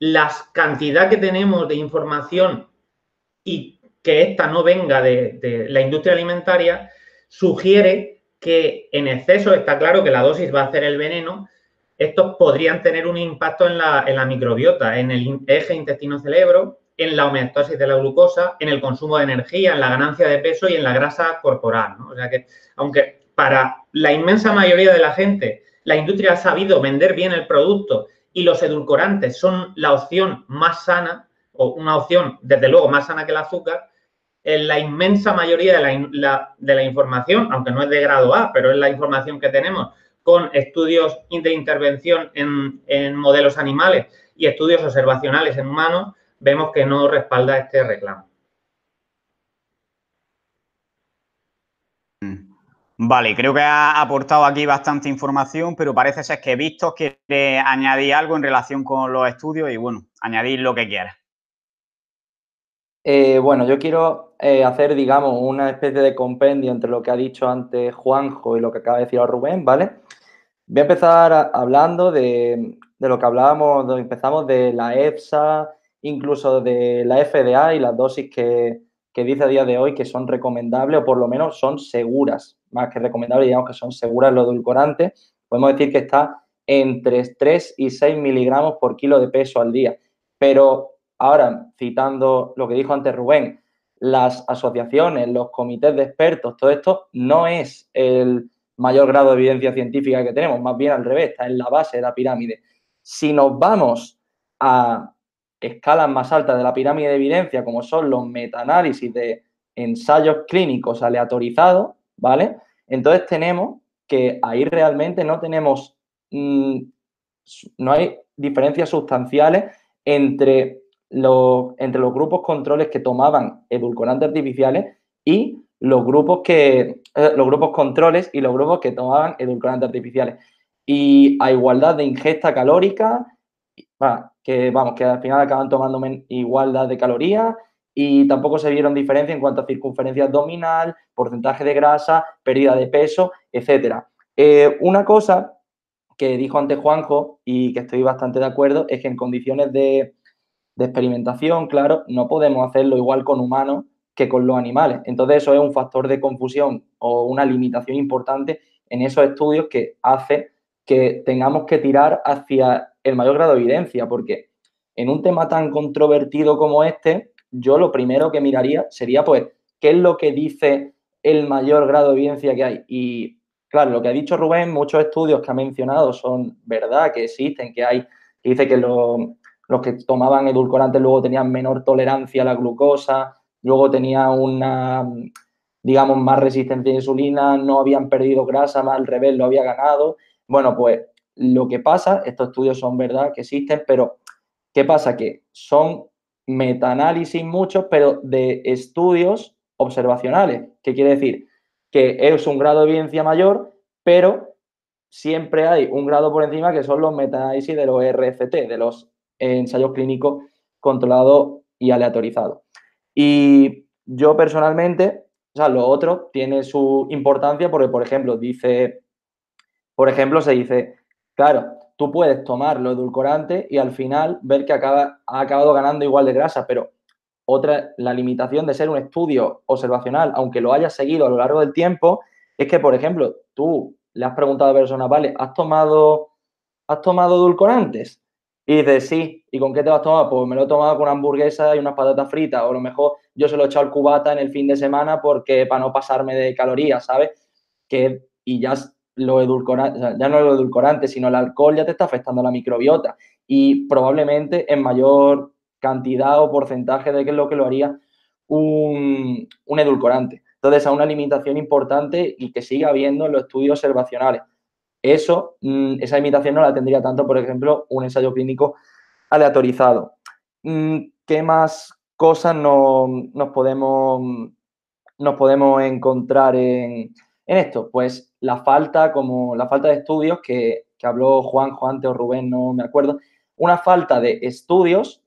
la cantidad que tenemos de información y que esta no venga de la industria alimentaria sugiere que en exceso está claro que la dosis va a hacer el veneno, estos podrían tener un impacto en la, en la microbiota, en el eje intestino-cerebro, en la homeostasis de la glucosa, en el consumo de energía, en la ganancia de peso y en la grasa corporal. O sea que, aunque para la inmensa mayoría de la gente la industria ha sabido vender bien el producto y los edulcorantes son la opción más sana, o una opción, desde luego, más sana que el azúcar, en la inmensa mayoría de la, de la información, aunque no es de grado A, pero es la información que tenemos con estudios de intervención en, en modelos animales y estudios observacionales en humanos, vemos que no respalda este reclamo. Vale, creo que ha aportado aquí bastante información, pero parece ser que Víctor quiere añadir algo en relación con los estudios y bueno, añadir lo que quiera. Eh, bueno, yo quiero eh, hacer, digamos, una especie de compendio entre lo que ha dicho antes Juanjo y lo que acaba de decir Rubén, ¿vale? Voy a empezar hablando de, lo que hablábamos, empezamos de la EFSA, incluso de la FDA y las dosis que, que dice a día de hoy que son recomendables o por lo menos son seguras, más que recomendables, digamos que son seguras los edulcorantes. Podemos decir que está entre 3 y 6 miligramos por kilo de peso al día. Pero Ahora, citando lo que dijo antes Rubén, las asociaciones, los comités de expertos, todo esto no es el mayor grado de evidencia científica que tenemos, más bien al revés, está en la base de la pirámide. Si nos vamos a escalas más altas de la pirámide de evidencia, como son los metaanálisis de ensayos clínicos aleatorizados, ¿vale? Entonces tenemos que ahí realmente no tenemos, mm, no hay diferencias sustanciales entre entre los grupos controles que tomaban edulcorantes artificiales y los grupos que eh, los grupos controles y los grupos que tomaban edulcorantes artificiales. Y a igualdad de ingesta calórica, que vamos, que al final acaban tomando igualdad de calorías y tampoco se vieron diferencia en cuanto a circunferencia abdominal, porcentaje de grasa, pérdida de peso, etcétera. Eh, una cosa que dijo antes Juanjo y que estoy bastante de acuerdo es que en condiciones de, de experimentación, claro, no podemos hacerlo igual con humanos que con los animales. Entonces eso es un factor de confusión o una limitación importante en esos estudios que hace que tengamos que tirar hacia el mayor grado de evidencia, porque en un tema tan controvertido como este, yo lo primero que miraría sería, pues, ¿qué es lo que dice el mayor grado de evidencia que hay? Y claro, lo que ha dicho Rubén, muchos estudios que ha mencionado son verdad, que existen, que hay, que dice que los los que tomaban edulcorantes luego tenían menor tolerancia a la glucosa, luego tenían una, digamos, más resistencia a insulina, no habían perdido grasa, más al revés, lo había ganado. Bueno, pues lo que pasa, estos estudios son verdad que existen, pero ¿qué pasa? Que son metaanálisis muchos, pero de estudios observacionales. ¿Qué quiere decir? Que es un grado de evidencia mayor, pero siempre hay un grado por encima que son los metaanálisis de los RFT, de los ensayos clínicos controlados y aleatorizados. Y yo personalmente, o sea, lo otro tiene su importancia porque, por ejemplo, dice, por ejemplo, se dice, claro, tú puedes tomar los edulcorantes y al final ver que acaba, ha acabado ganando igual de grasa, pero otra, la limitación de ser un estudio observacional, aunque lo hayas seguido a lo largo del tiempo, es que, por ejemplo, tú le has preguntado a personas, vale, ¿has tomado, ¿has tomado edulcorantes? Y dices, sí, ¿y con qué te vas a tomar? Pues me lo he tomado con una hamburguesa y unas patatas fritas, o a lo mejor yo se lo he echado al cubata en el fin de semana porque para no pasarme de calorías, ¿sabes? Que, y ya lo edulcorante, ya no lo edulcorante, sino el alcohol ya te está afectando la microbiota y probablemente en mayor cantidad o porcentaje de qué es lo que lo haría un, un edulcorante. Entonces, a una limitación importante y que siga habiendo en los estudios observacionales. Eso, mm, esa imitación no la tendría tanto, por ejemplo, un ensayo clínico aleatorizado. Mm, ¿Qué más cosas nos, podemos, nos podemos encontrar en, esto? Pues la falta, como la falta de estudios que, que habló Juan, Juan o Rubén, no me acuerdo, una falta de estudios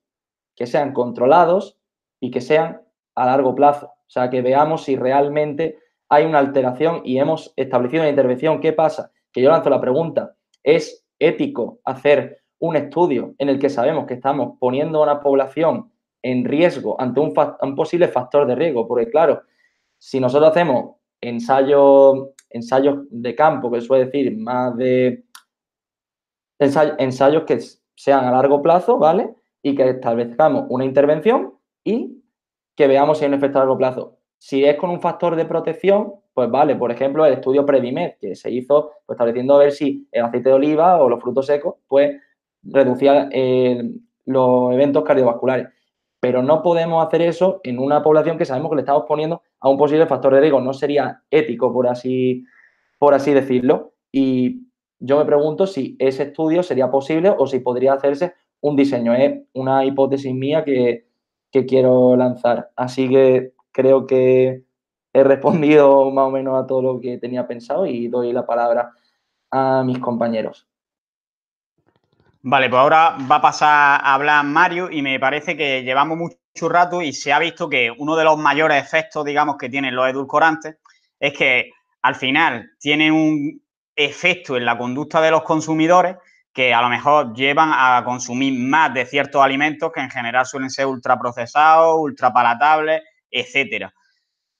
que sean controlados y que sean a largo plazo. O sea, que veamos si realmente hay una alteración y hemos establecido una intervención. ¿Qué pasa? Que yo lanzo la pregunta, ¿es ético hacer un estudio en el que sabemos que estamos poniendo a una población en riesgo ante un, posible factor de riesgo? Porque claro, si nosotros hacemos ensayos ensayos de campo, que suele decir más de ensayos que sean a largo plazo, ¿vale? Y que establezcamos una intervención y que veamos si hay un efecto a largo plazo. Si es con un factor de protección, pues vale, por ejemplo, el estudio Predimed, que se hizo pues, estableciendo a ver si el aceite de oliva o los frutos secos, pues reducía eh, los eventos cardiovasculares. Pero no podemos hacer eso en una población que sabemos que le estamos poniendo a un posible factor de riesgo. No sería ético, por así, por así decirlo. Y yo me pregunto si ese estudio sería posible o si podría hacerse un diseño. Es una hipótesis mía que, que quiero lanzar. Así que creo que he respondido más o menos a todo lo que tenía pensado y doy la palabra a mis compañeros. Vale, pues ahora va a pasar a hablar Mario y me parece que llevamos mucho rato y se ha visto que uno de los mayores efectos, digamos, que tienen los edulcorantes es que al final tienen un efecto en la conducta de los consumidores que a lo mejor llevan a consumir más de ciertos alimentos que en general suelen ser ultraprocesados, ultrapalatables, etcétera.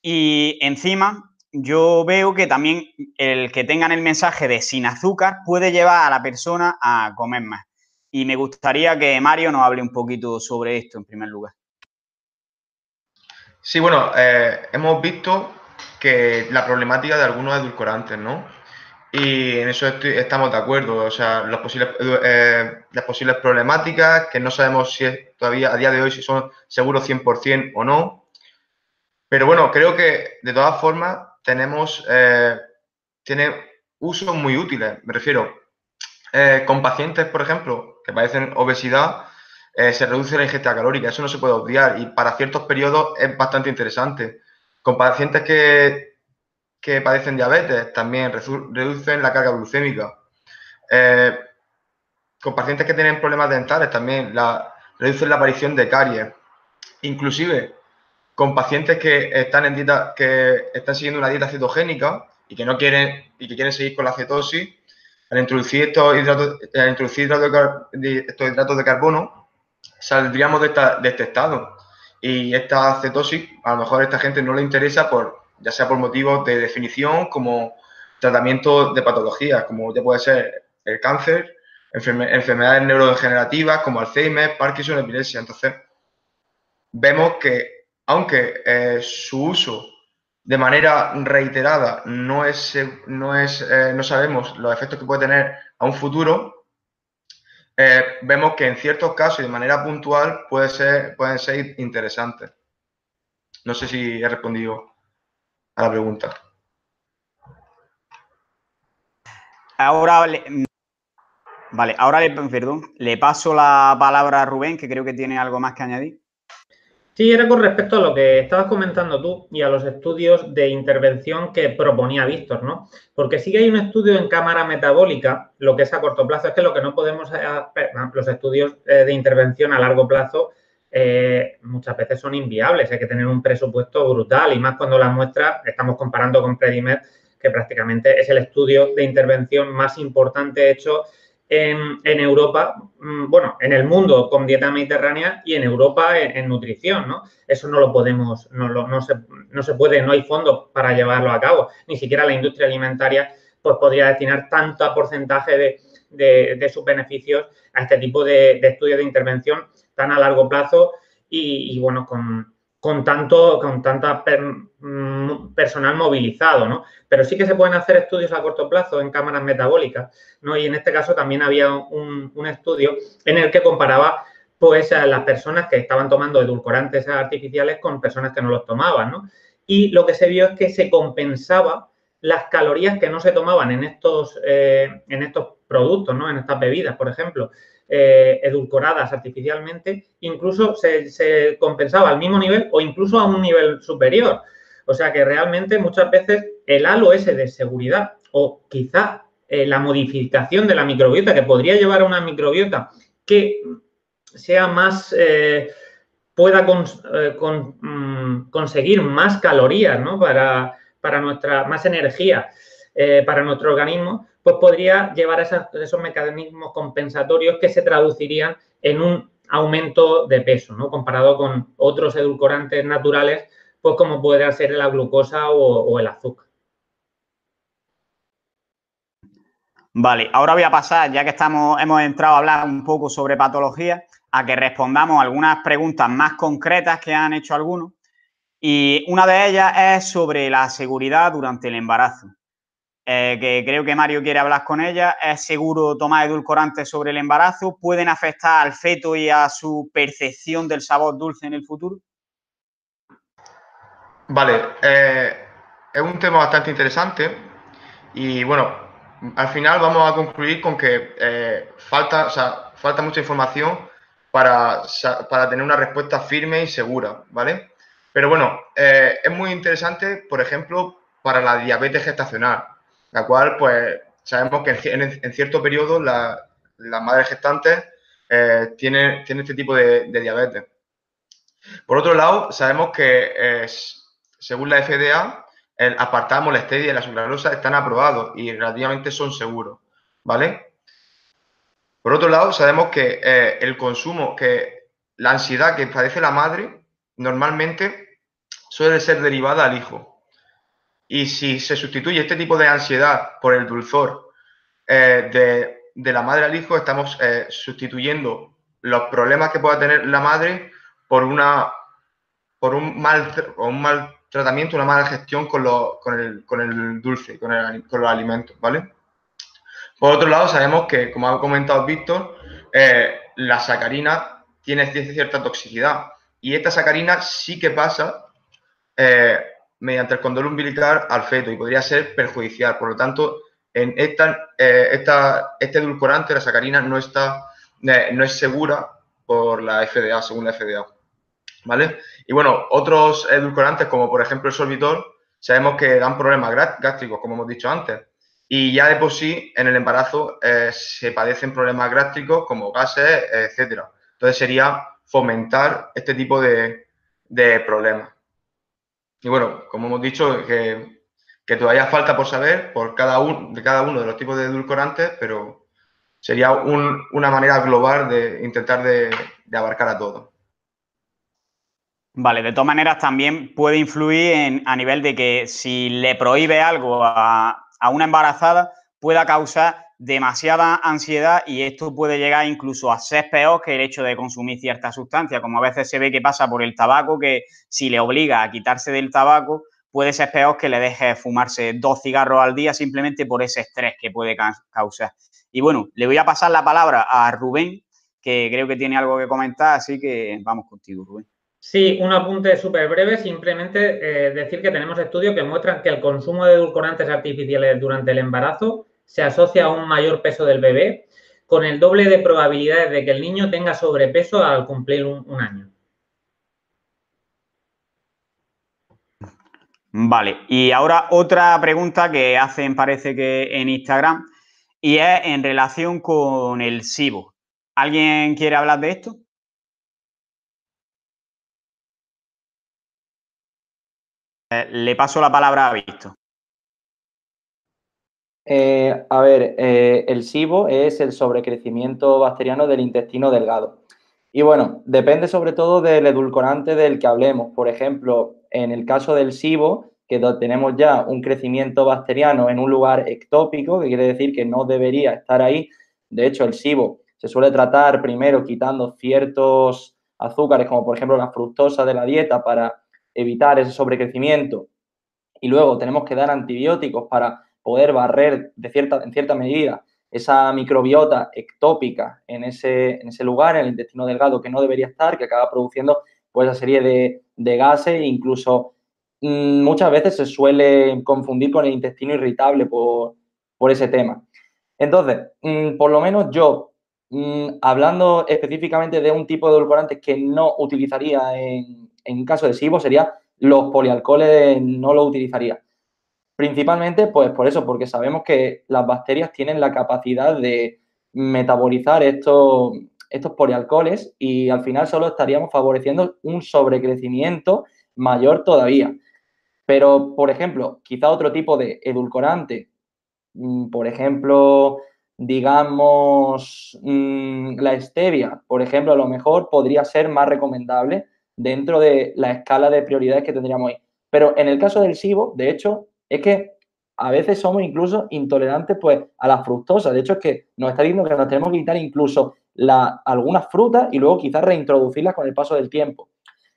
Y encima, yo veo que también el que tengan el mensaje de sin azúcar puede llevar a la persona a comer más. Y me gustaría que Mario nos hable un poquito sobre esto en primer lugar. Sí, bueno, eh, hemos visto que la problemática de algunos edulcorantes, ¿no? Y en eso estamos de acuerdo. O sea, eh, las posibles problemáticas, que no sabemos si es, todavía a día de hoy si son seguros 100% o no. Pero bueno, creo que de todas formas tenemos, eh, tiene usos muy útiles. Me refiero, eh, con pacientes, por ejemplo, que padecen obesidad, eh, se reduce la ingesta calórica. Eso no se puede obviar y para ciertos periodos es bastante interesante. Con pacientes que, que padecen diabetes también reducen la carga glucémica. Con pacientes que tienen problemas dentales también reducen la aparición de caries. Inclusive con pacientes que están siguiendo una dieta cetogénica y que no quieren y que quieren seguir con la cetosis, al introducir estos hidratos, al introducir estos hidratos de carbono, saldríamos de, este estado. Y esta cetosis, a lo mejor a esta gente no le interesa por, ya sea por motivos de definición, como tratamiento de patologías, como ya puede ser el cáncer, enfermedades neurodegenerativas como Alzheimer, Parkinson, epilepsia. Entonces, vemos que aunque eh, su uso de manera reiterada no es, no es, eh, no sabemos los efectos que puede tener a un futuro, eh, vemos que en ciertos casos y de manera puntual puede ser, pueden ser interesantes. No sé si he respondido a la pregunta. Ahora vale, ahora le, perdón, le paso la palabra a Rubén, que creo que tiene algo más que añadir. Sí, era con respecto a lo que estabas comentando tú y a los estudios de intervención que proponía Víctor, ¿no? Porque sí que hay un estudio en cámara metabólica, lo que es a corto plazo, es que lo que no podemos, hacer, los estudios eh, de intervención a largo plazo eh, muchas veces son inviables, hay que tener un presupuesto brutal y más cuando las muestras, estamos comparando con Predimed, que prácticamente es el estudio de intervención más importante hecho en, Europa, mm, bueno, en el mundo con dieta mediterránea y en Europa en, nutrición, ¿no? Eso no lo podemos, no, no, se, no se puede, no hay fondos para llevarlo a cabo. Ni siquiera la industria alimentaria pues podría destinar tanto porcentaje de, sus beneficios a este tipo de, de estudios de intervención tan a largo plazo y bueno, con, con tanto, con tanta mm, personal movilizado, ¿no? Pero sí que se pueden hacer estudios a corto plazo en cámaras metabólicas, ¿no? Y en este caso también había un, estudio en el que comparaba pues a las personas que estaban tomando edulcorantes artificiales con personas que no los tomaban, ¿no? Y lo que se vio es que se compensaba las calorías que no se tomaban en estos, eh, en estos productos, ¿no? En estas bebidas, por ejemplo. Eh, edulcoradas artificialmente, incluso se, compensaba al mismo nivel o incluso a un nivel superior. O sea que realmente muchas veces el halo ese de seguridad o quizá eh, la modificación de la microbiota que podría llevar a una microbiota que sea más, eh, pueda mm, conseguir más calorías, ¿no? Para, para nuestra, más energía para nuestro organismo, pues podría llevar a esos mecanismos compensatorios que se traducirían en un aumento de peso, ¿no? Comparado con otros edulcorantes naturales, pues como puede ser la glucosa o, el azúcar. Vale, ahora voy a pasar, ya que estamos, hemos entrado a hablar un poco sobre patología, a que respondamos algunas preguntas más concretas que han hecho algunos. Y una de ellas es sobre la seguridad durante el embarazo. Eh, que creo que Mario quiere hablar con ella. ¿Es seguro tomar edulcorantes sobre el embarazo? ¿Pueden afectar al feto y a su percepción del sabor dulce en el futuro? Vale, eh, es un tema bastante interesante y bueno, al final vamos a concluir con que eh, falta, falta mucha información para, tener una respuesta firme y segura, ¿vale? Pero bueno, es muy interesante, por ejemplo, para la diabetes gestacional, la cual, pues, sabemos que en, cierto periodo las madres gestantes eh, tienen, este tipo de, diabetes. Por otro lado, sabemos que, según la FDA, el apartamo, la stevia y la sucralosa están aprobados y relativamente son seguros, ¿vale? Por otro lado, sabemos que eh, el consumo, que la ansiedad que padece la madre normalmente suele ser derivada al hijo. Y si se sustituye este tipo de ansiedad por el dulzor eh, de, la madre al hijo, estamos eh, sustituyendo los problemas que pueda tener la madre por una por un mal, un mal tratamiento, una mala gestión con, con, el, dulce, con, los alimentos, ¿vale? Por otro lado, sabemos que, como ha comentado Víctor, eh, la sacarina tiene cierta toxicidad y esta sacarina sí que pasa mediante el condón umbilical al feto y podría ser perjudicial. Por lo tanto, en esta, eh, esta, este edulcorante, la sacarina, no, está, no es segura por la FDA, según la FDA. ¿vale? Y bueno, otros edulcorantes como por ejemplo el sorbitol, sabemos que dan problemas gástricos, como hemos dicho antes. Y ya de por sí, en el embarazo eh, se padecen problemas gástricos como gases, etcétera. Entonces sería fomentar este tipo de, problemas. Y bueno, como hemos dicho, que, todavía falta por saber por cada uno, de cada uno de los tipos de edulcorantes, pero sería una manera global de intentar de, abarcar a todos. Vale, de todas maneras también puede influir a nivel de que si le prohíbe algo a, una embarazada pueda causar demasiada ansiedad y esto puede llegar incluso a ser peor que el hecho de consumir cierta sustancia, como a veces se ve que pasa por el tabaco, que si le obliga a quitarse del tabaco, puede ser peor que le deje fumarse dos cigarros al día simplemente por ese estrés que puede causar. Y bueno, le voy a pasar la palabra a Rubén, que creo que tiene algo que comentar, así que vamos contigo, Rubén. Sí, un apunte súper breve, simplemente eh, decir que tenemos estudios que muestran que el consumo de edulcorantes artificiales durante el embarazo se asocia a un mayor peso del bebé, con el doble de probabilidades de que el niño tenga sobrepeso al cumplir un, año. Vale, y ahora otra pregunta que hacen, parece que en Instagram, y es en relación con el SIBO. ¿Alguien quiere hablar de esto? Eh, le paso la palabra a Víctor. Eh, a ver, eh, el SIBO es el sobrecrecimiento bacteriano del intestino delgado. Y bueno, depende sobre todo del edulcorante del que hablemos. Por ejemplo, en el caso del SIBO, que tenemos ya un crecimiento bacteriano en un lugar ectópico, que quiere decir que no debería estar ahí. De hecho, el SIBO se suele tratar primero quitando ciertos azúcares, como por ejemplo la fructosa de la dieta, para evitar ese sobrecrecimiento y luego tenemos que dar antibióticos para poder barrer de cierta, en cierta medida esa microbiota ectópica en ese, en ese lugar, en el intestino delgado, que no debería estar, que acaba produciendo pues esa serie de, de gases incluso mm, muchas veces se suele confundir con el intestino irritable por, por ese tema. Entonces, mm, por lo menos yo, mm, hablando específicamente de un tipo de edulcorantes que no utilizaría en, en caso de SIBO sería los polialcoholes no lo utilizaría. Principalmente, pues por eso, porque sabemos que las bacterias tienen la capacidad de metabolizar estos, estos polialcoholes y al final solo estaríamos favoreciendo un sobrecrecimiento mayor todavía. Pero, por ejemplo, quizá otro tipo de edulcorante, mm, por ejemplo, digamos, mm, la stevia, por ejemplo, a lo mejor podría ser más recomendable dentro de la escala de prioridades que tendríamos ahí. Pero en el caso del SIBO, de hecho, es que a veces somos incluso intolerantes pues, a la fructosa. De hecho, es que nos está diciendo que nos tenemos que quitar incluso algunas frutas y luego quizás reintroducirlas con el paso del tiempo.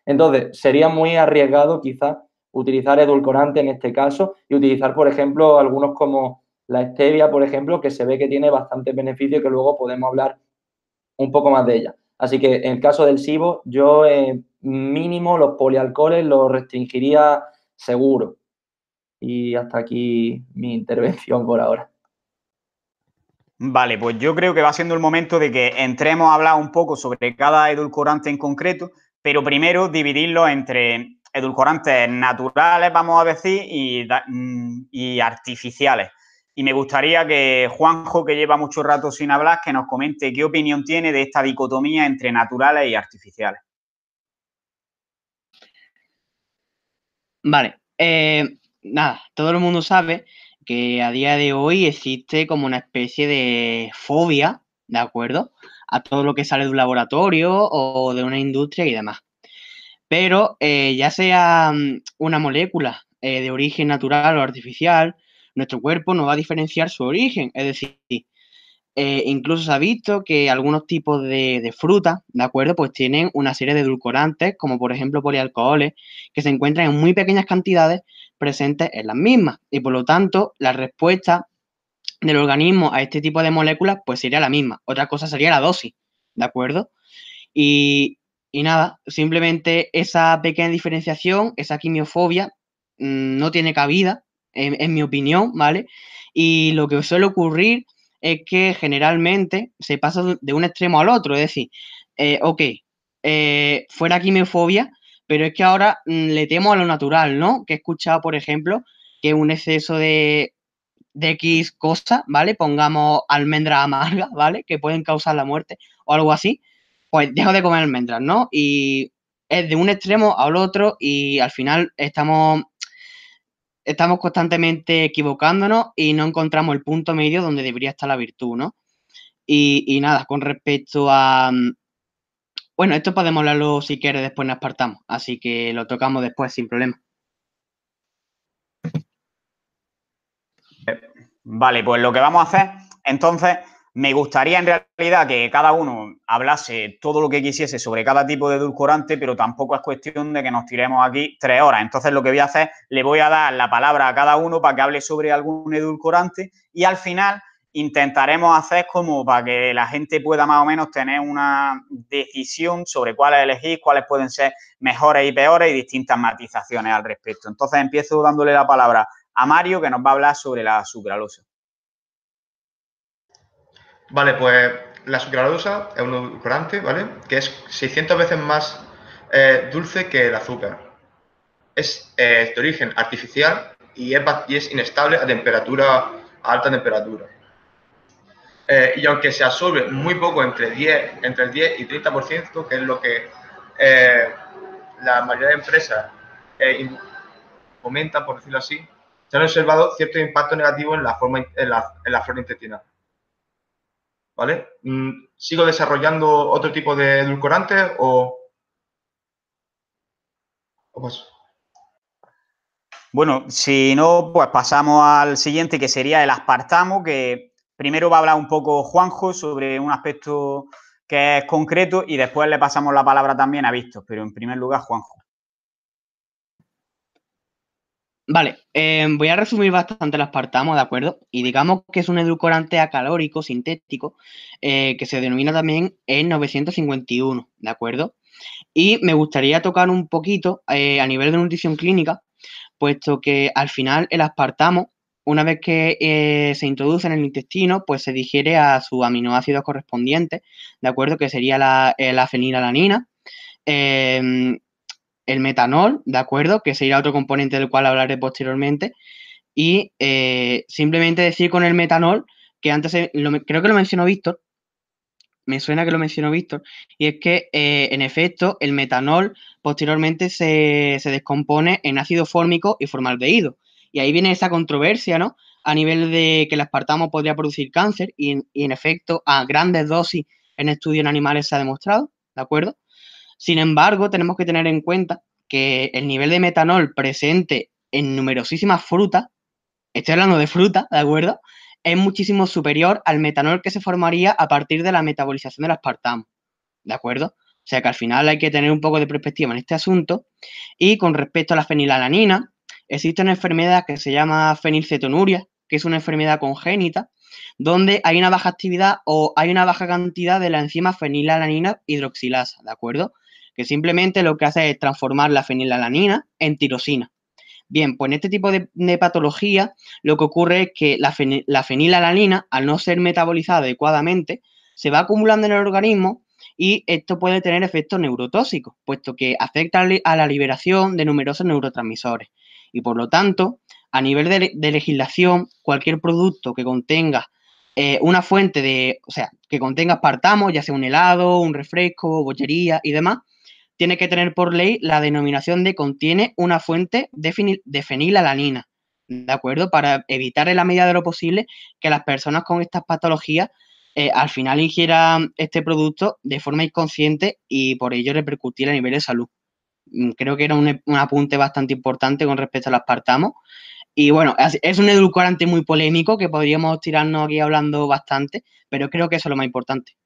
Entonces, sería muy arriesgado quizás utilizar edulcorante en este caso y utilizar, por ejemplo, algunos como la stevia, por ejemplo, que se ve que tiene bastante beneficio y que luego podemos hablar un poco más de ella. Así que en el caso del SIBO, yo eh, mínimo los polialcoholes los restringiría seguro. Y hasta aquí mi intervención por ahora. Vale, pues yo creo que va siendo el momento de que entremos a hablar un poco sobre cada edulcorante en concreto, pero primero dividirlo entre edulcorantes naturales, vamos a decir, y, mm, y artificiales. Y me gustaría que Juanjo, que lleva mucho rato sin hablar, que nos comente qué opinión tiene de esta dicotomía entre naturales y artificiales. Vale. Eh, nada, todo el mundo sabe que a día de hoy existe como una especie de fobia, ¿de acuerdo? A todo lo que sale de un laboratorio o de una industria y demás. Pero eh, ya sea mm, una molécula eh, de origen natural o artificial, nuestro cuerpo no va a diferenciar su origen. Es decir, eh, incluso se ha visto que algunos tipos de, de frutas, ¿de acuerdo? Pues tienen una serie de edulcorantes, como por ejemplo polialcoholes, que se encuentran en muy pequeñas cantidades presentes en las mismas. Y por lo tanto, la respuesta del organismo a este tipo de moléculas, pues sería la misma. Otra cosa sería la dosis, ¿de acuerdo? Y, y nada, simplemente esa pequeña diferenciación, esa quimiofobia, mm, no tiene cabida en, mi opinión, ¿vale? Y lo que suele ocurrir es que generalmente se pasa de un extremo al otro, es decir, eh, ok, eh, fuera quimiofobia, pero es que ahora mm, le temo a lo natural, ¿no? Que he escuchado, por ejemplo, que un exceso de, de X cosas, ¿vale? Pongamos almendras amargas, ¿vale? Que pueden causar la muerte o algo así, pues dejo de comer almendras, ¿no? Y es de un extremo al otro y al final estamos estamos constantemente equivocándonos y no encontramos el punto medio donde debería estar la virtud, ¿no? Y, nada, con respecto a... Bueno, esto podemos hablarlo si quieres después en apartamos, así que lo tocamos después sin problema. Vale, pues lo que vamos a hacer, entonces, me gustaría en realidad que cada uno hablase todo lo que quisiese sobre cada tipo de edulcorante, pero tampoco es cuestión de que nos tiremos aquí tres horas. Entonces, lo que voy a hacer, le voy a dar la palabra a cada uno para que hable sobre algún edulcorante y al final intentaremos hacer como para que la gente pueda más o menos tener una decisión sobre cuáles elegir, cuáles pueden ser mejores y peores y distintas matizaciones al respecto. Entonces, empiezo dándole la palabra a Mario, que nos va a hablar sobre la sucralosa. Vale, pues la sucralosa es un edulcorante, ¿vale? Que es 600 veces más eh, dulce que el azúcar. Es eh, de origen artificial y es, y es, inestable a temperatura, a alta temperatura. Eh, y aunque se absorbe muy poco, entre, 10, entre el 10 y 30%, que es lo que la mayoría de empresas comentan, por decirlo así, se han observado cierto impacto negativo en la, forma, en la, flora intestinal. ¿vale? Mm, ¿Sigo desarrollando otro tipo de edulcorante o, Bueno, si no, pues pasamos al siguiente, que sería el aspartamo, que primero va a hablar un poco Juanjo sobre un aspecto que es concreto y después le pasamos la palabra también a Víctor, pero en primer lugar Juanjo. Vale, em, voy a resumir bastante el aspartamo, ¿de acuerdo? Y digamos que es un edulcorante acalórico sintético eh, que se denomina también en 951, ¿de acuerdo? Y me gustaría tocar un poquito eh, a nivel de nutrición clínica, puesto que al final el aspartamo, una vez que eh, se introduce en el intestino, pues se digiere a sus aminoácidos correspondientes, ¿de acuerdo? Que sería la, la fenilalanina em, el metanol, ¿de acuerdo? Que sería otro componente del cual hablaré posteriormente. Y eh, simplemente decir con el metanol, que antes creo que lo mencionó Víctor, me suena que lo mencionó Víctor, y es que eh, en efecto el metanol posteriormente se, descompone en ácido fórmico y formaldehído. Y ahí viene esa controversia, ¿no? A nivel de que el aspartamo podría producir cáncer y, y en efecto a grandes dosis en estudios en animales se ha demostrado, ¿de acuerdo? Sin embargo, tenemos que tener en cuenta que el nivel de metanol presente en numerosísimas frutas estoy hablando de fruta, ¿de acuerdo? Es muchísimo superior al metanol que se formaría a partir de la metabolización del aspartamo, ¿de acuerdo? O sea que al final hay que tener un poco de perspectiva en este asunto. Y con respecto a la fenilalanina, existe una enfermedad que se llama fenilcetonuria, que es una enfermedad congénita, donde hay una baja actividad o hay una baja cantidad de la enzima fenilalanina hidroxilasa, ¿de acuerdo? Que simplemente lo que hace es transformar la fenilalanina en tirosina. Bien, pues en este tipo de, patología lo que ocurre es que la, la fenilalanina, al no ser metabolizada adecuadamente, se va acumulando en el organismo y esto puede tener efectos neurotóxicos, puesto que afecta a la liberación de numerosos neurotransmisores. Y por lo tanto, a nivel de, legislación, cualquier producto que contenga eh, una fuente de, o sea, que contenga aspartamo, ya sea un helado, un refresco, bollería y demás, tiene que tener por ley la denominación de contiene una fuente de, de fenilalanina, ¿de acuerdo? Para evitar en la medida de lo posible que las personas con estas patologías eh, al final ingieran este producto de forma inconsciente y por ello repercutir a nivel de salud. Mm, creo que era un, un apunte bastante importante con respecto al aspartamo y bueno, es un edulcorante muy polémico que podríamos tirarnos aquí hablando bastante, pero creo que eso es lo más importante.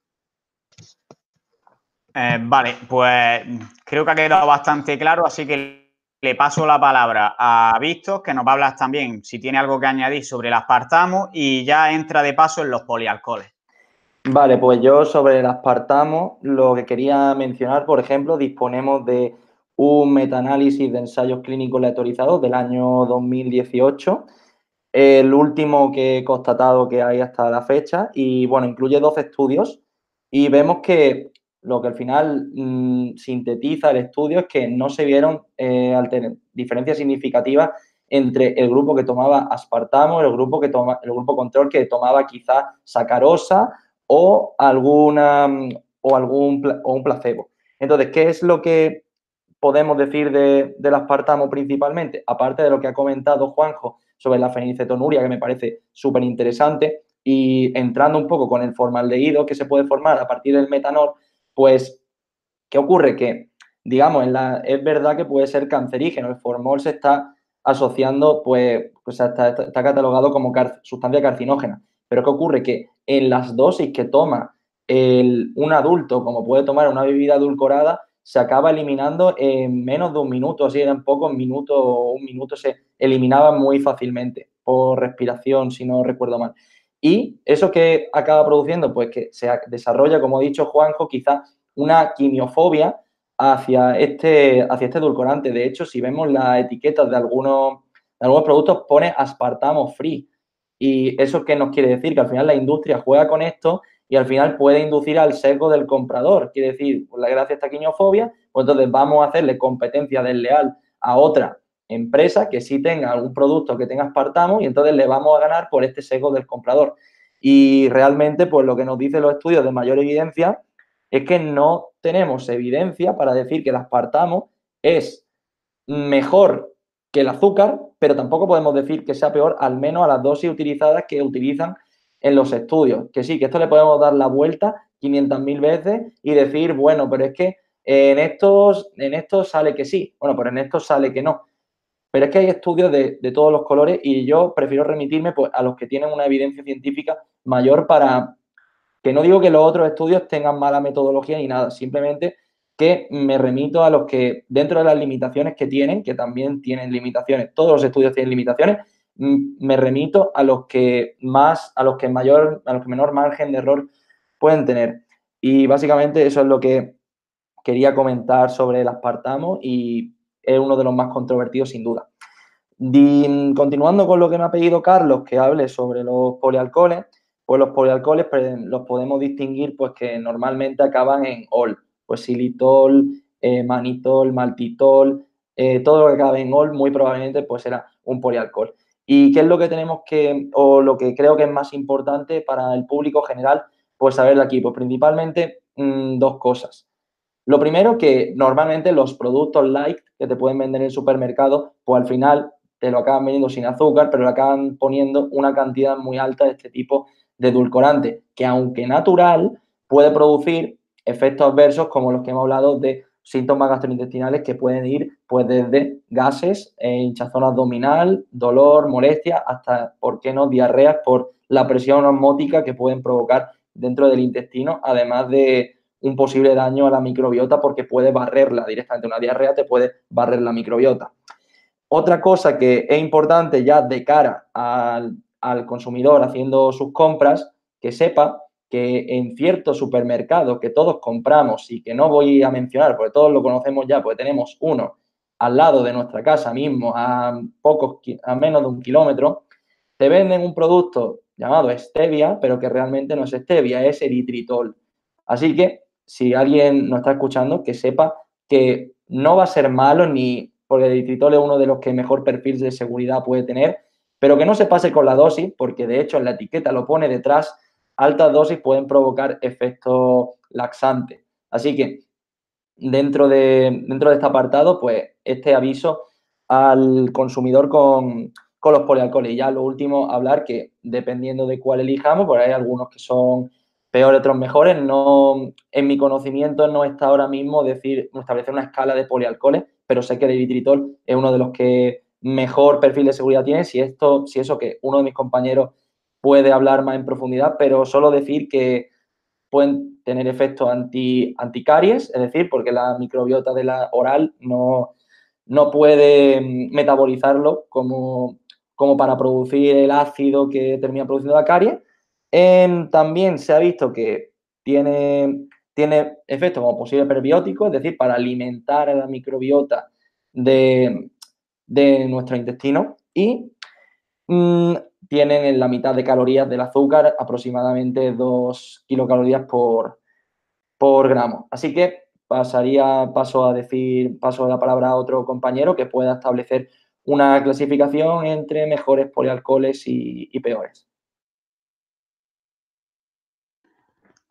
Eh, vale, pues creo que ha quedado bastante claro, así que le paso la palabra a Víctor, que nos va a hablar también, si tiene algo que añadir sobre el aspartamo, y ya entra de paso en los polialcoholes. Vale, pues yo sobre el aspartamo, lo que quería mencionar, por ejemplo, disponemos de un metaanálisis de ensayos clínicos aleatorizados del año 2018, el último que he constatado que hay hasta la fecha, y bueno, incluye 12 estudios y vemos que lo que al final mm, sintetiza el estudio es que no se vieron eh, diferencias significativas entre el grupo que tomaba aspartamo el grupo que toma, el grupo control que tomaba quizá sacarosa o alguna o algún o un placebo. Entonces, ¿qué es lo que podemos decir de, del aspartamo principalmente? Aparte de lo que ha comentado Juanjo sobre la fenilcetonuria, que me parece súper interesante, y entrando un poco con el formaldehído que se puede formar a partir del metanol, pues, ¿qué ocurre? Que, digamos, es verdad que puede ser cancerígeno. El formol se está asociando, pues, pues está, catalogado como sustancia carcinógena. Pero ¿qué ocurre? Que en las dosis que toma un adulto, como puede tomar una bebida adulcorada, se acaba eliminando en menos de un minuto, así en pocos minutos o un minuto se eliminaba muy fácilmente por respiración, si no recuerdo mal. Y eso que acaba produciendo, pues que se desarrolla, como ha dicho Juanjo, quizás una quimiofobia hacia este, hacia este edulcorante. De hecho, si vemos las etiquetas de algunos, de algunos productos, pone aspartamo free. Y eso qué nos quiere decir? Que al final la industria juega con esto y al final puede inducir al sesgo del comprador. Quiere decir, por la gracia de esta quimiofobia, pues entonces vamos a hacerle competencia desleal a otra empresa que sí tenga algún producto que tenga aspartamo y entonces le vamos a ganar por este sesgo del comprador. Y realmente, pues lo que nos dicen los estudios de mayor evidencia es que no tenemos evidencia para decir que el aspartamo es mejor que el azúcar, pero tampoco podemos decir que sea peor, al menos a las dosis utilizadas que utilizan en los estudios. Que sí, que esto le podemos dar la vuelta 500.000 veces y decir, bueno, pero es que en estos, en estos sale que sí, bueno, pero en estos sale que no. Pero es que hay estudios de, todos los colores y yo prefiero remitirme pues, a los que tienen una evidencia científica mayor para que no digo que los otros estudios tengan mala metodología ni nada, simplemente que me remito a los que dentro de las limitaciones que tienen, que también tienen limitaciones, todos los estudios tienen limitaciones, me remito a los que más, a los que mayor, a los que menor margen de error pueden tener. Y básicamente eso es lo que quería comentar sobre el aspartamo y es uno de los más controvertidos sin duda. continuando con lo que me ha pedido Carlos, que hable sobre los polialcoholes, pues los polialcoholes pues, los podemos distinguir pues que normalmente acaban en ol, pues xilitol, eh, manitol, maltitol, eh, todo lo que acabe en ol muy probablemente pues será un polialcohol. ¿Y qué es lo que tenemos que, o lo que creo que es más importante para el público general, pues saber de aquí? Pues principalmente mm, dos cosas. Lo primero, que normalmente los productos light que te pueden vender en el supermercado, pues al final te lo acaban vendiendo sin azúcar, pero le acaban poniendo una cantidad muy alta de este tipo de edulcorante, que aunque natural, puede producir efectos adversos como los que hemos hablado de síntomas gastrointestinales que pueden ir pues desde gases, eh, hinchazón abdominal, dolor, molestia, hasta, ¿por qué no?, diarreas por la presión osmótica que pueden provocar dentro del intestino, además de un posible daño a la microbiota porque puede barrerla directamente. Una diarrea te puede barrer la microbiota. Otra cosa que es importante ya de cara al, al consumidor haciendo sus compras, que sepa que en ciertos supermercados que todos compramos y que no voy a mencionar porque todos lo conocemos ya, porque tenemos uno al lado de nuestra casa mismo, a pocos, a menos de un kilómetro, te venden un producto llamado stevia, pero que realmente no es stevia, es eritritol. Así que si alguien nos está escuchando, que sepa que no va a ser malo ni porque el eritritol es uno de los que mejor perfil de seguridad puede tener, pero que no se pase con la dosis, porque de hecho en la etiqueta lo pone detrás altas dosis pueden provocar efectos laxantes. Así que dentro de, dentro de este apartado, pues este aviso al consumidor con, con los polialcoholes. Y ya lo último, hablar que dependiendo de cuál elijamos, pues hay algunos que son peores, otros mejores. No, en mi conocimiento no está ahora mismo decir, establecer una escala de polialcoholes, pero sé que el eritritol es uno de los que mejor perfil de seguridad tiene. Si esto, si eso que uno de mis compañeros puede hablar más en profundidad, pero solo decir que pueden tener efectos anti, anticaries, es decir, porque la microbiota de la oral no, no puede metabolizarlo como, como para producir el ácido que termina produciendo la caries. también se ha visto que tiene, tiene efectos como posible prebiótico, es decir, para alimentar a la microbiota de, de nuestro intestino. Y mm, tienen en la mitad de calorías del azúcar, aproximadamente 2 kilocalorías por, por gramo. Así que pasaría, paso a decir, paso la palabra a otro compañero que pueda establecer una clasificación entre mejores polialcoholes y, peores.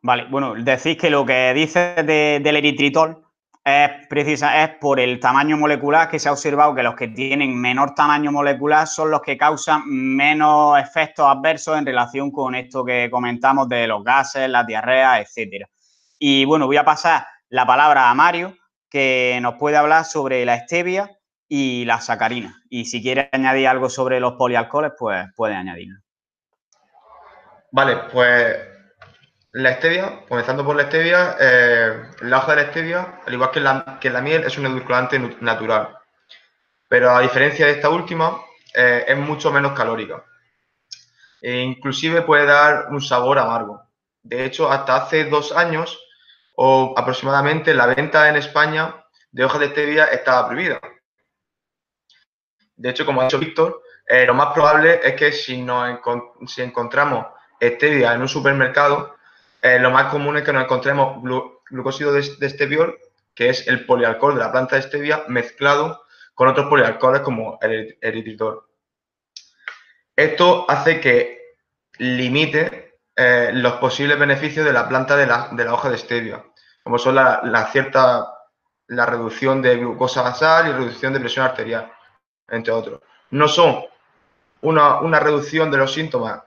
Vale, bueno, decís que lo que dice del eritritol es precisa, es por el tamaño molecular que se ha observado que los que tienen menor tamaño molecular son los que causan menos efectos adversos en relación con esto que comentamos de los gases, las diarreas, etcétera. Y bueno, voy a pasar la palabra a Mario, que nos puede hablar sobre la stevia y la sacarina. Y si quiere añadir algo sobre los polialcoholes, pues puede añadirlo. Vale, pues la stevia, comenzando por la stevia, eh, la hoja de la stevia, al igual que la, que la miel, es un edulcorante natural. Pero a diferencia de esta última, eh, es mucho menos calórica. E inclusive puede dar un sabor amargo. De hecho, hasta hace dos años o aproximadamente la venta en España de hojas de stevia estaba prohibida. De hecho, como ha dicho Víctor, eh, lo más probable es que si, nos si encontramos stevia en un supermercado, eh, lo más común es que nos encontremos glucósido de, de que es el polialcohol de la planta de stevia, mezclado con otros polialcoholes como el eritritol. Esto hace que limite eh, los posibles beneficios de la planta de la, hoja de stevia, como son la, cierta la reducción de glucosa basal y reducción de presión arterial, entre otros. No son una, una reducción de los síntomas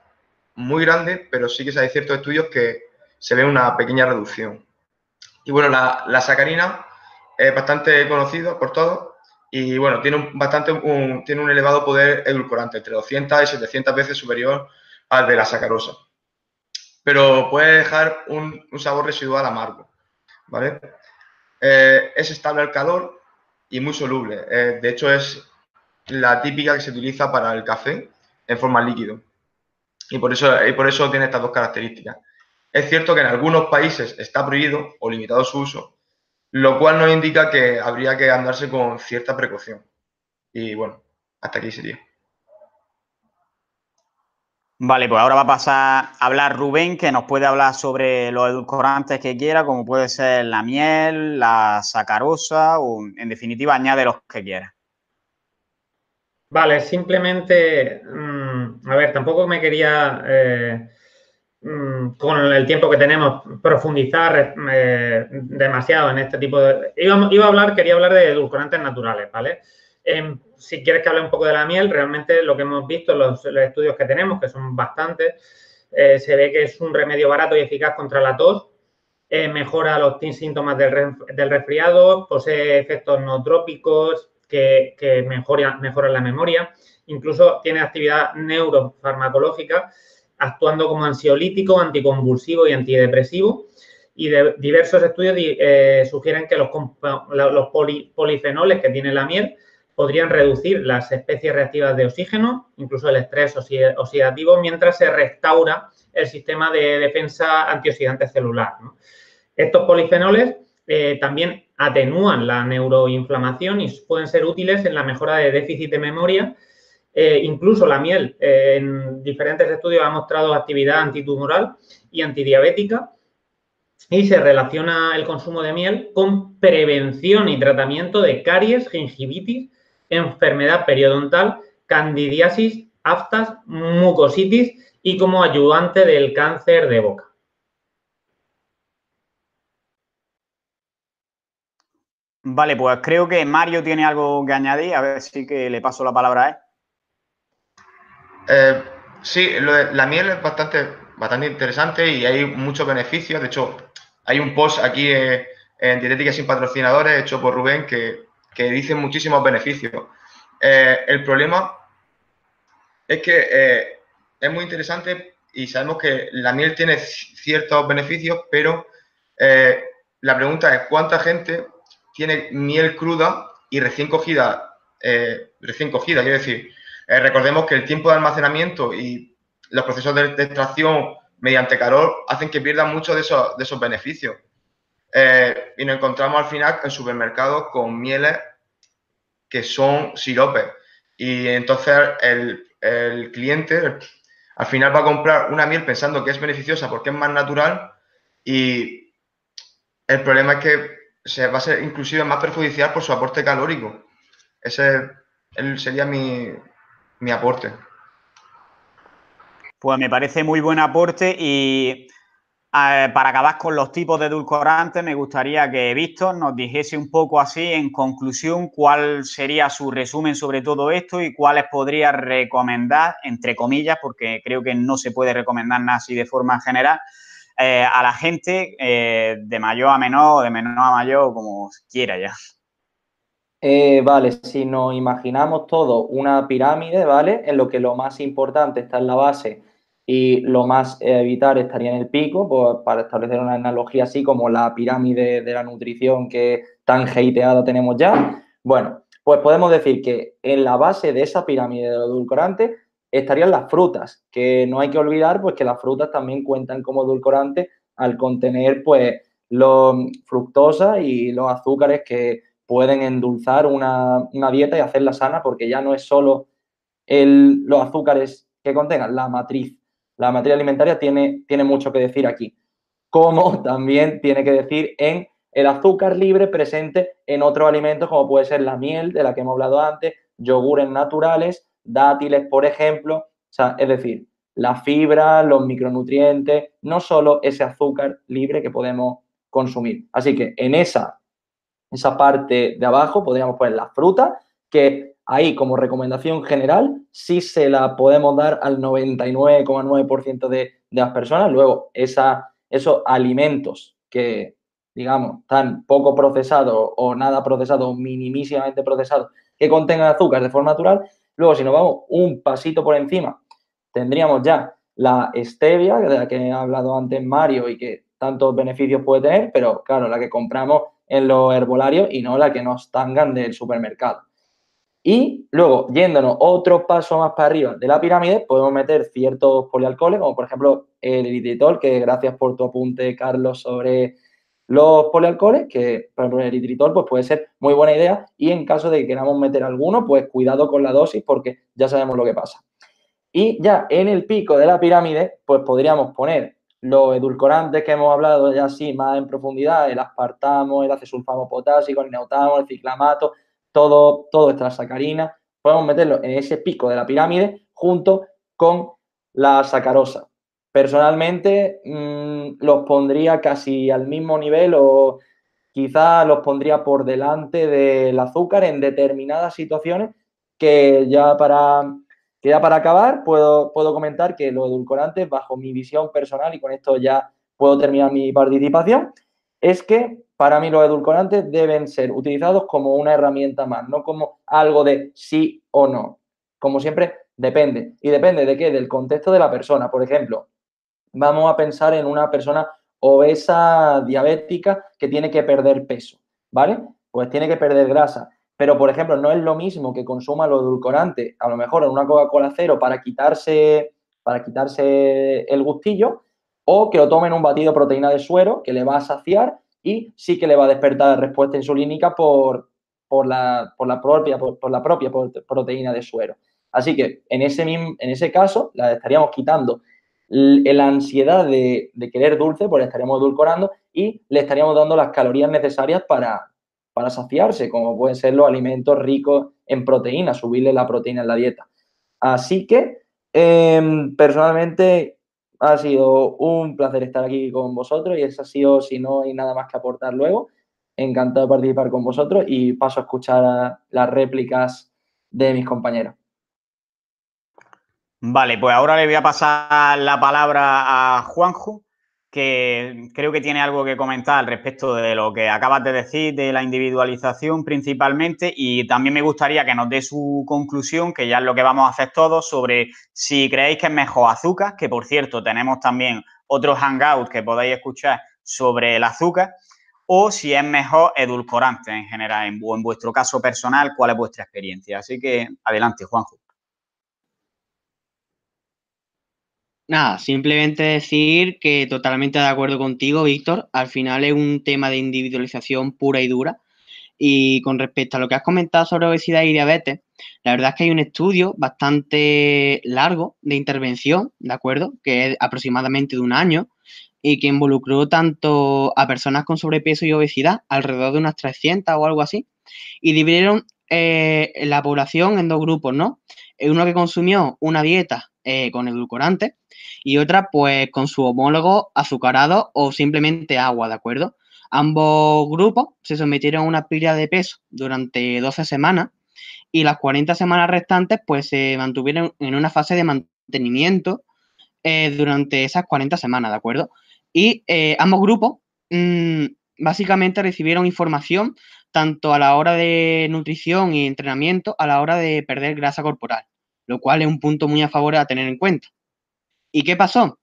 muy grande, pero sí que hay ciertos estudios que se ve una pequeña reducción. Y bueno, la, sacarina es bastante conocido por todos y bueno, tiene un, bastante tiene un elevado poder edulcorante, entre 200 y 700 veces superior al de la sacarosa. Pero puede dejar un, sabor residual amargo, ¿vale? Eh, es estable al calor y muy soluble. Eh, de hecho, es la típica que se utiliza para el café en forma líquido. Y por eso, y por eso tiene estas dos características. Es cierto que en algunos países está prohibido o limitado su uso, lo cual nos indica que habría que andarse con cierta precaución. Y bueno, hasta aquí sería. Vale, pues ahora va a pasar a hablar Rubén, que nos puede hablar sobre los edulcorantes que quiera, como puede ser la miel, la sacarosa o, en definitiva, añade los que quiera. Vale, simplemente, mm, a ver, tampoco me quería eh, con el tiempo que tenemos, profundizar eh, demasiado en este tipo de... Iba, a hablar, quería hablar de edulcorantes naturales, ¿vale? Em, si quieres que hable un poco de la miel, realmente lo que hemos visto, los, los estudios que tenemos, que son bastantes, eh, se ve que es un remedio barato y eficaz contra la tos. eh, mejora los síntomas del, resfriado, posee efectos nootrópicos que, que mejoran la memoria, incluso tiene actividad neurofarmacológica, actuando como ansiolítico, anticonvulsivo y antidepresivo. Y diversos estudios eh, sugieren que los, los polifenoles que tiene la miel podrían reducir las especies reactivas de oxígeno, incluso el estrés oxidativo, mientras se restaura el sistema de defensa antioxidante celular. Estos polifenoles eh, también atenúan la neuroinflamación y pueden ser útiles en la mejora de déficit de memoria. Eh, incluso la miel eh, en diferentes estudios ha mostrado actividad antitumoral y antidiabética y se relaciona el consumo de miel con prevención y tratamiento de caries, gingivitis, enfermedad periodontal, candidiasis, aftas, mucositis y como ayudante del cáncer de boca. Vale, pues creo que Mario tiene algo que añadir, a ver si que le paso la palabra a él. Eh, sí, la miel es bastante, bastante interesante y hay muchos beneficios. De hecho, hay un post aquí eh, en Dietética sin patrocinadores hecho por Rubén que, que dice muchísimos beneficios. Eh, el problema es que es muy interesante y sabemos que la miel tiene ciertos beneficios, pero la pregunta es cuánta gente tiene miel cruda y recién cogida, recién cogida, quiero decir, eh, recordemos que el tiempo de almacenamiento y los procesos de, extracción mediante calor hacen que pierdan muchos de esos, de esos beneficios. y nos encontramos al final en supermercados con mieles que son siropes. Y entonces el, el cliente, al final va a comprar una miel pensando que es beneficiosa porque es más natural y el problema es que se va a ser inclusive más perjudicial por su aporte calórico. Ese sería mi, mi aporte. Pues me parece muy buen aporte y para acabar con los tipos de edulcorantes, me gustaría que Víctor nos dijese un poco así, en conclusión, cuál sería su resumen sobre todo esto y cuáles podría recomendar, entre comillas, porque creo que no se puede recomendar nada así de forma general, eh, a la gente eh, de mayor a menor o de menor a mayor, como quiera ya. Eh, vale, si nos imaginamos todo una pirámide, ¿vale? En lo que lo más importante está en la base y lo más evitar estaría en el pico, pues, para establecer una analogía así como la pirámide de la nutrición que tan hateada tenemos ya. Bueno, pues podemos decir que en la base de esa pirámide de los edulcorantes estarían las frutas, que no hay que olvidar pues que las frutas también cuentan como edulcorantes al contener pues los fructosa y los azúcares que pueden endulzar una, una dieta y hacerla sana porque ya no es solo el, los azúcares que contengan la matriz la materia alimentaria tiene, tiene mucho que decir aquí, como también tiene que decir en el azúcar libre presente en otros alimentos como puede ser la miel, de la que hemos hablado antes, yogures naturales, dátiles, por ejemplo. O sea, es decir, la fibra, los micronutrientes, no solo ese azúcar libre que podemos consumir. Así que en esa, esa parte de abajo podríamos poner la fruta, que ahí como recomendación general sí se la podemos dar al 99,9% de, las personas. Luego, esa, esos alimentos que, digamos, están poco procesados o nada procesados minimísimamente procesados, que contengan azúcar de forma natural. Luego, si nos vamos un pasito por encima, tendríamos ya la stevia, de la que he hablado antes Mario y que tantos beneficios puede tener, pero claro, la que compramos en los herbolarios y no la que nos tangan del supermercado. Y luego, yéndonos otro paso más para arriba de la pirámide, podemos meter ciertos polialcoholes, como por ejemplo el eritritol, que gracias por tu apunte, Carlos, sobre los polialcoholes, que por ejemplo el eritritol pues, puede ser muy buena idea y en caso de que queramos meter alguno, pues cuidado con la dosis porque ya sabemos lo que pasa. Y ya en el pico de la pirámide, pues podríamos poner los edulcorantes que hemos hablado ya así más en profundidad, el aspartamo, el acesulfamo potásico, el neotamo, el ciclamato, todo, todo esta sacarina, podemos meterlo en ese pico de la pirámide junto con la sacarosa. Personalmente mm, los pondría casi al mismo nivel o quizá los pondría por delante del azúcar en determinadas situaciones que ya para, que ya para acabar puedo, puedo comentar que los edulcorantes, bajo mi visión personal, y con esto ya puedo terminar mi participación, es que para mí los edulcorantes deben ser utilizados como una herramienta más, no como algo de sí o no. Como siempre, depende. ¿Y depende de qué? Del contexto de la persona. Por ejemplo, vamos a pensar en una persona obesa, diabética, que tiene que perder peso, ¿vale? Pues tiene que perder grasa. Pero, por ejemplo, no es lo mismo que consuma los edulcorantes, a lo mejor en una Coca-Cola cero para quitarse, para quitarse el gustillo, o que lo tome en un batido de proteína de suero que le va a saciar y sí que le va a despertar respuesta insulínica por, por, la, por la, propia, por, la propia proteína de suero. Así que en ese, en ese caso, la estaríamos quitando la ansiedad de, querer dulce, pues le estaríamos edulcorando y le estaríamos dando las calorías necesarias para, para saciarse, como pueden ser los alimentos ricos en proteína, subirle la proteína en la dieta. Así que, em, personalmente, ha sido un placer estar aquí con vosotros y eso ha sido, si no hay nada más que aportar luego, encantado de participar con vosotros y paso a escuchar las réplicas de mis compañeros. Vale, pues ahora le voy a pasar la palabra a Juanjo, que creo que tiene algo que comentar al respecto de lo que acabas de decir, de la individualización principalmente, y también me gustaría que nos dé su conclusión, que ya es lo que vamos a hacer todos, sobre si creéis que es mejor azúcar, que por cierto tenemos también otros hangouts que podéis escuchar sobre el azúcar, o si es mejor edulcorante en general, en, en vuestro caso personal, cuál es vuestra experiencia. Así que adelante, Juanjo. Nada, simplemente decir que totalmente de acuerdo contigo, Víctor. Al final es un tema de individualización pura y dura. Y con respecto a lo que has comentado sobre obesidad y diabetes, la verdad es que hay un estudio bastante largo de intervención, ¿de acuerdo? Que es aproximadamente de un año y que involucró tanto a personas con sobrepeso y obesidad, alrededor de unas 300 o algo así, y dividieron eh, la población en dos grupos, ¿no? Uno que consumió una dieta eh, con edulcorante y otra pues con su homólogo azucarado o simplemente agua, ¿de acuerdo? Ambos grupos se sometieron a una pérdida de peso durante 12 semanas y las 40 semanas restantes pues se mantuvieron en una fase de mantenimiento eh, durante esas 40 semanas, ¿de acuerdo? Y eh, ambos grupos mmm, básicamente recibieron información tanto a la hora de nutrición y entrenamiento, a la hora de perder grasa corporal, lo cual es un punto muy a favor a tener en cuenta. ¿Y qué pasó?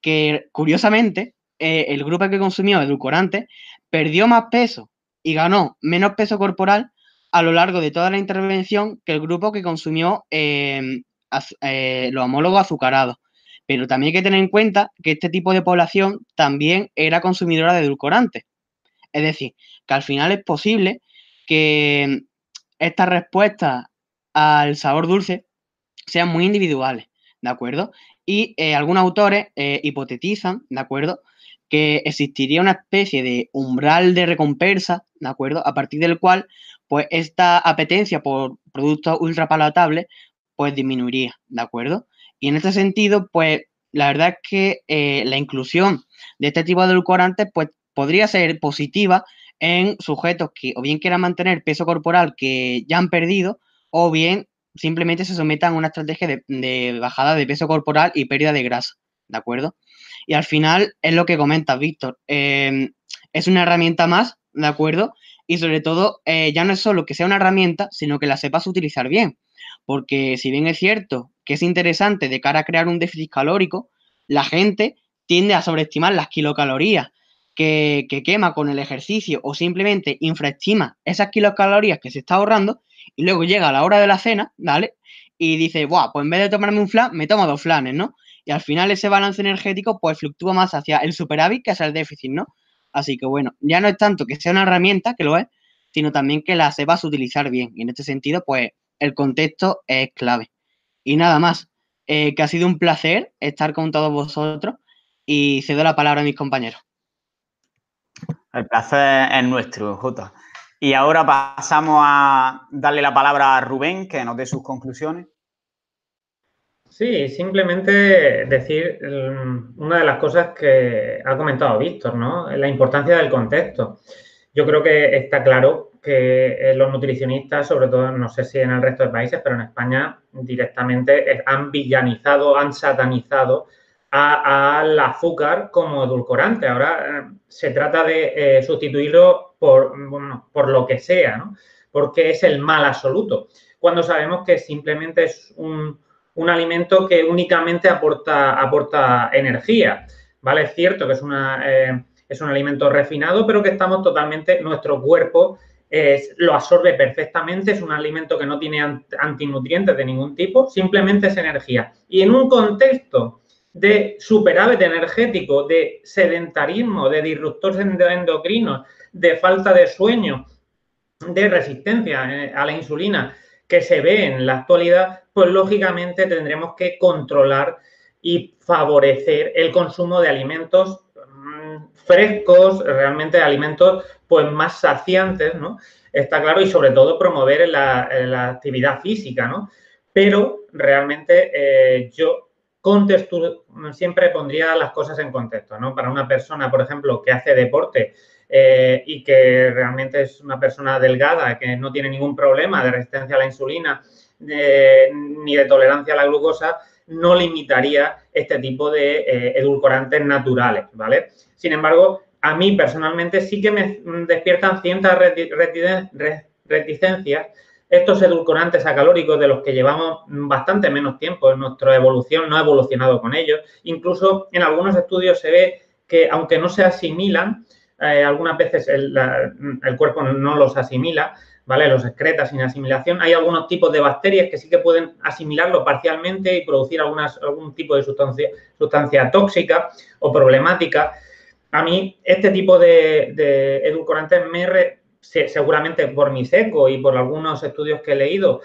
Que curiosamente, eh, el grupo que consumió edulcorante perdió más peso y ganó menos peso corporal a lo largo de toda la intervención que el grupo que consumió em, eh, los homólogos azucarados. Pero también hay que tener en cuenta que este tipo de población también era consumidora de edulcorante. Es decir, que al final es posible que estas respuestas al sabor dulce sean muy individuales, ¿de acuerdo? Y eh, algunos autores eh, hipotetizan, ¿de acuerdo? Que existiría una especie de umbral de recompensa, ¿de acuerdo? A partir del cual, pues, esta apetencia por productos ultrapalatables, pues, disminuiría, ¿de acuerdo? Y en este sentido, pues, la verdad es que eh, la inclusión de este tipo de edulcorantes, pues, podría ser positiva en sujetos que o bien quieran mantener peso corporal que ya han perdido, o bien simplemente se sometan a una estrategia de, bajada de peso corporal y pérdida de grasa, ¿de acuerdo? Y al final es lo que comentas, Víctor. Em, es una herramienta más, ¿de acuerdo? Y sobre todo, eh, ya no es solo que sea una herramienta, sino que la sepas utilizar bien. Porque si bien es cierto que es interesante de cara a crear un déficit calórico, la gente tiende a sobreestimar las kilocalorías que, que quema con el ejercicio o simplemente infraestima esas kilocalorías que se está ahorrando y luego llega la hora de la cena, ¿vale? Y dice, Buah, pues en vez de tomarme un flan, me tomo dos flanes, ¿no? Y al final ese balance energético pues fluctúa más hacia el superávit que hacia el déficit, ¿no? Así que bueno, ya no es tanto que sea una herramienta, que lo es, sino también que la sepas utilizar bien. Y en este sentido, pues el contexto es clave. Y nada más, eh, que ha sido un placer estar con todos vosotros y cedo la palabra a mis compañeros. El placer es nuestro, Jota. Y ahora pasamos a darle la palabra a Rubén, que nos dé sus conclusiones. Sí, simplemente decir mm, una de las cosas que ha comentado Víctor, ¿no? La importancia del contexto. Yo creo que está claro que eh, los nutricionistas, sobre todo, no sé si en el resto de países, pero en España directamente han villanizado, han satanizado al azúcar como edulcorante. Ahora eh, se trata de eh, sustituirlo por, por lo que sea, ¿no? porque es el mal absoluto, cuando sabemos que simplemente es un, alimento que únicamente aporta, aporta energía. ¿vale? Es cierto que es, una, eh, es un alimento refinado, pero que estamos totalmente, nuestro cuerpo lo absorbe perfectamente, es un alimento que no tiene antinutrientes de ningún tipo, simplemente es energía. Y en un contexto de superávit energético, de sedentarismo, de disruptores endocrinos, de falta de sueño, de resistencia eh, a la insulina que se ve en la actualidad, pues lógicamente tendremos que controlar y favorecer el consumo de alimentos mm, frescos, realmente alimentos pues más saciantes, ¿no? Está claro, y sobre todo promover la, actividad física, ¿no? Pero realmente eh, yo contexto, siempre pondría las cosas en contexto, ¿no? Para una persona, por ejemplo, que hace deporte eh, y que realmente es una persona delgada, que no tiene ningún problema de resistencia a la insulina ni de tolerancia a la glucosa, no limitaría este tipo de eh, edulcorantes naturales, ¿vale? Sin embargo, a mí personalmente sí que me despiertan ciertas reticencias estos edulcorantes acalóricos de los que llevamos bastante menos tiempo en nuestra evolución, no ha evolucionado con ellos. Incluso en algunos estudios se ve que aunque no se asimilan, eh, algunas veces el, cuerpo no los asimila, ¿vale? Los excreta sin asimilación. Hay algunos tipos de bacterias que sí que pueden asimilarlo parcialmente y producir algún tipo de sustancia, tóxica o problemática. A mí este tipo de, edulcorantes me, seguramente por mi seco y por algunos estudios que he leído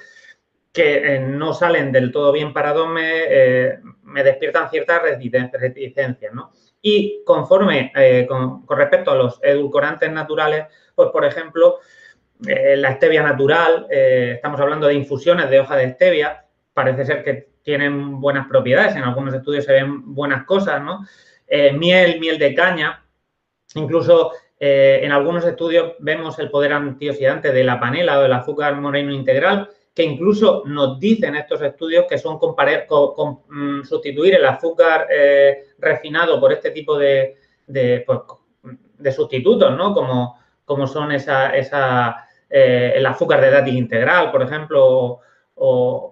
que eh, no salen del todo bien parados, me, eh, me despiertan ciertas reticencias. Y conforme, eh, con, respecto a los edulcorantes naturales, pues, por ejemplo, la stevia natural, estamos hablando de infusiones de hoja de stevia, parece ser que tienen buenas propiedades, en algunos estudios se ven buenas cosas, ¿no? miel, miel de caña, incluso eh, en algunos estudios vemos el poder antioxidante de la panela o del azúcar moreno integral, que incluso nos dicen estos estudios que son mm, sustituir el azúcar eh, refinado por este tipo de, pues, de, sustitutos, ¿no? Como, como son esa, esa eh, el azúcar de dátil integral, por ejemplo, o,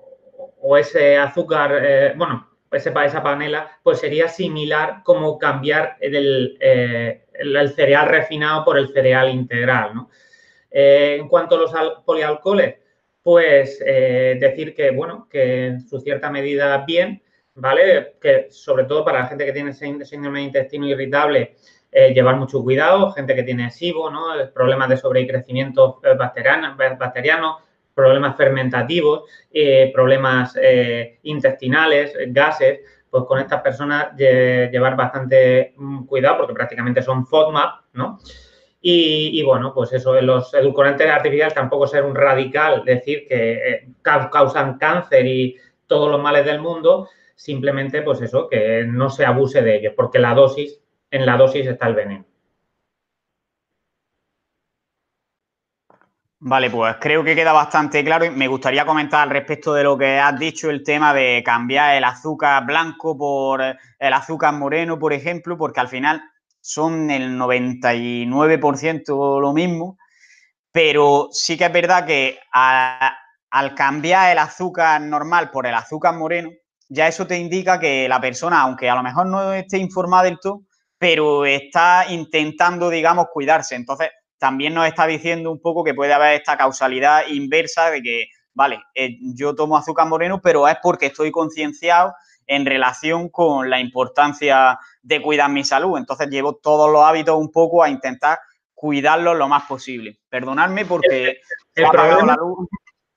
ese azúcar, bueno, esa panela, pues sería similar como cambiar el, el, cereal refinado por el cereal integral. ¿no? Eh, en cuanto a los polialcoholes, pues eh, decir que, bueno, que en su cierta medida bien, ¿vale? Que sobre todo para la gente que tiene síndrome de intestino irritable, eh, llevar mucho cuidado, gente que tiene SIBO, ¿no? Problemas de sobrecrecimiento bacteriano, bacteriano problemas fermentativos, problemas intestinales, gases, pues con estas personas llevar bastante mm, cuidado porque prácticamente son FODMAP, ¿no? Y, bueno, pues eso, los edulcorantes artificiales tampoco ser un radical, decir que eh, causan cáncer y todos los males del mundo, simplemente pues eso, que no se abuse de ellos, porque la dosis, en la dosis está el veneno. Vale, pues creo que queda bastante claro y me gustaría comentar al respecto de lo que has dicho, el tema de cambiar el azúcar blanco por el azúcar moreno, por ejemplo, porque al final son el 99% lo mismo, pero sí que es verdad que al cambiar el azúcar normal por el azúcar moreno, ya eso te indica que la persona, aunque a lo mejor no esté informada del todo, pero está intentando, digamos, cuidarse. Entonces, también nos está diciendo un poco que puede haber esta causalidad inversa de que, vale, eh, yo tomo azúcar moreno, pero es porque estoy concienciado en relación con la importancia de cuidar mi salud. Entonces llevo todos los hábitos un poco a intentar cuidarlos lo más posible. Perdonadme porque el, problema,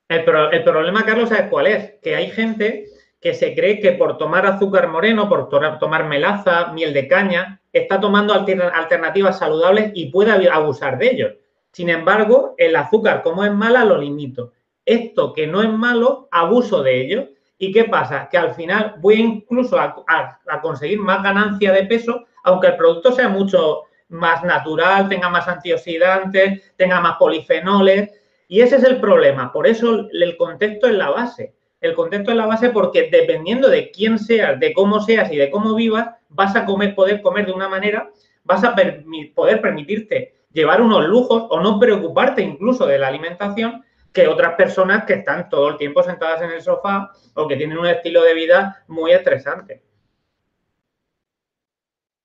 el problema, Carlos, ¿sabes cuál es? Que hay gente que se cree que por tomar azúcar moreno, por tomar melaza, miel de caña, está tomando alternativas saludables y puede abusar de ellos. Sin embargo, el azúcar, como es mala, lo limito. Esto que no es malo, abuso de ello. ¿Y qué pasa? Que al final voy incluso a, a conseguir más ganancia de peso, aunque el producto sea mucho más natural, tenga más antioxidantes, tenga más polifenoles. Y ese es el problema. Por eso el contexto es la base. El contexto es la base porque dependiendo de quién seas, de cómo seas y de cómo vivas, vas a comer, poder comer de una manera, vas a poder permitirte llevar unos lujos o no preocuparte incluso de la alimentación que otras personas que están todo el tiempo sentadas en el sofá o que tienen un estilo de vida muy estresante.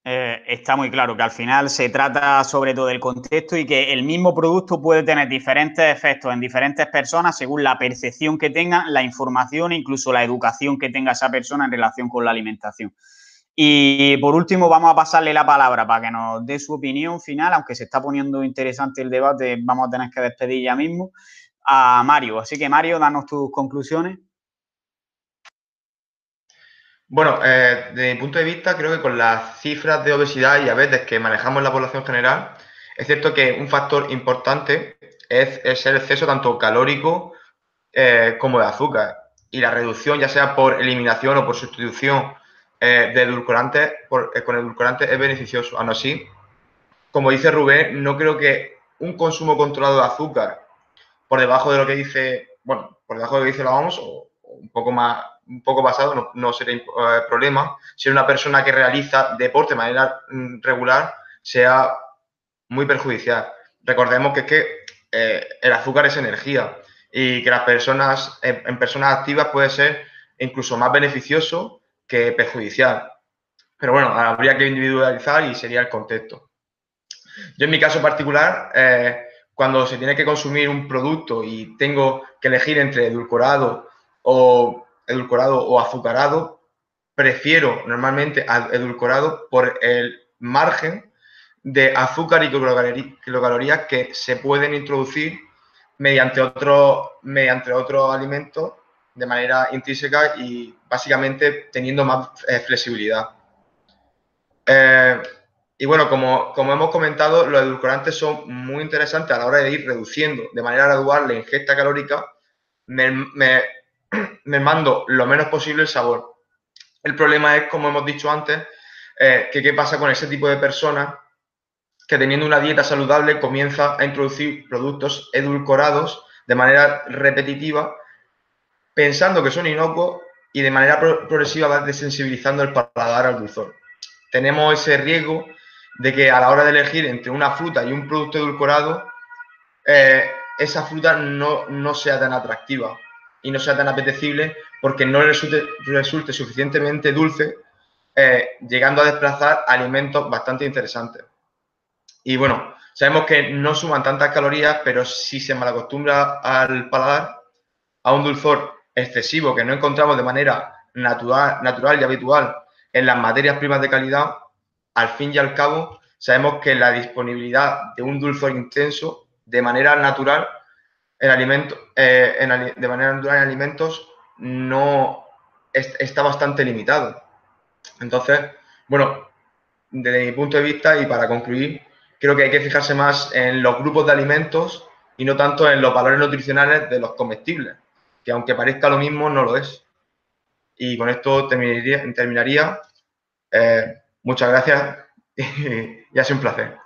Eh, está muy claro que al final se trata sobre todo del contexto y que el mismo producto puede tener diferentes efectos en diferentes personas según la percepción que tenga, la información e incluso la educación que tenga esa persona en relación con la alimentación. Y por último, vamos a pasarle la palabra para que nos dé su opinión final, aunque se está poniendo interesante el debate, vamos a tener que despedir ya mismo a Mario. Así que Mario, danos tus conclusiones. Bueno, eh, desde mi punto de vista, creo que con las cifras de obesidad y a veces que manejamos en la población general, es cierto que un factor importante es, el exceso tanto calórico eh, como de azúcar. Y la reducción, ya sea por eliminación o por sustitución eh, de edulcorantes con edulcorantes, es beneficioso. Aún así, como dice Rubén, no creo que un consumo controlado de azúcar por debajo de lo que dice, bueno, por debajo de lo que dice la OMS o un poco más un poco pasado, no, sería eh, problema. Si una persona que realiza deporte de manera mm, regular, sea muy perjudicial. Recordemos que es que eh, el azúcar es energía y que las personas, en, personas activas puede ser incluso más beneficioso que perjudicial. Pero bueno, habría que individualizar y sería el contexto. Yo en mi caso particular, eh, cuando se tiene que consumir un producto y tengo que elegir entre edulcorado o edulcorado o azucarado, prefiero normalmente edulcorado por el margen de azúcar y kilocalorías que se pueden introducir mediante otro, mediante otro alimento de manera intrínseca y básicamente teniendo más eh, flexibilidad. Eh, y bueno, como, como, hemos comentado, los edulcorantes son muy interesantes a la hora de ir reduciendo de manera gradual la ingesta calórica, mermando lo menos posible el sabor. El problema es, como hemos dicho antes, eh, que qué pasa con ese tipo de personas que teniendo una dieta saludable comienza a introducir productos edulcorados de manera repetitiva, pensando que son inocuos y de manera progresiva va desensibilizando el paladar al dulzor. Tenemos ese riesgo de que a la hora de elegir entre una fruta y un producto edulcorado, eh, esa fruta no, no sea tan atractiva y no sea tan apetecible porque no resulte, resulte suficientemente dulce, eh, llegando a desplazar alimentos bastante interesantes. Y bueno, sabemos que no suman tantas calorías, pero si se malacostumbra al paladar a un dulzor excesivo que no encontramos de manera natural, natural y habitual en las materias primas de calidad, al fin y al cabo sabemos que la disponibilidad de un dulzor intenso de manera natural en alimentos, eh, de manera natural en alimentos no está bastante limitado. Entonces, bueno, desde mi punto de vista y para concluir, creo que hay que fijarse más en los grupos de alimentos y no tanto en los valores nutricionales de los comestibles, que aunque parezca lo mismo, no lo es. Y con esto terminaría. terminaría. Eh, muchas gracias y ha sido un placer.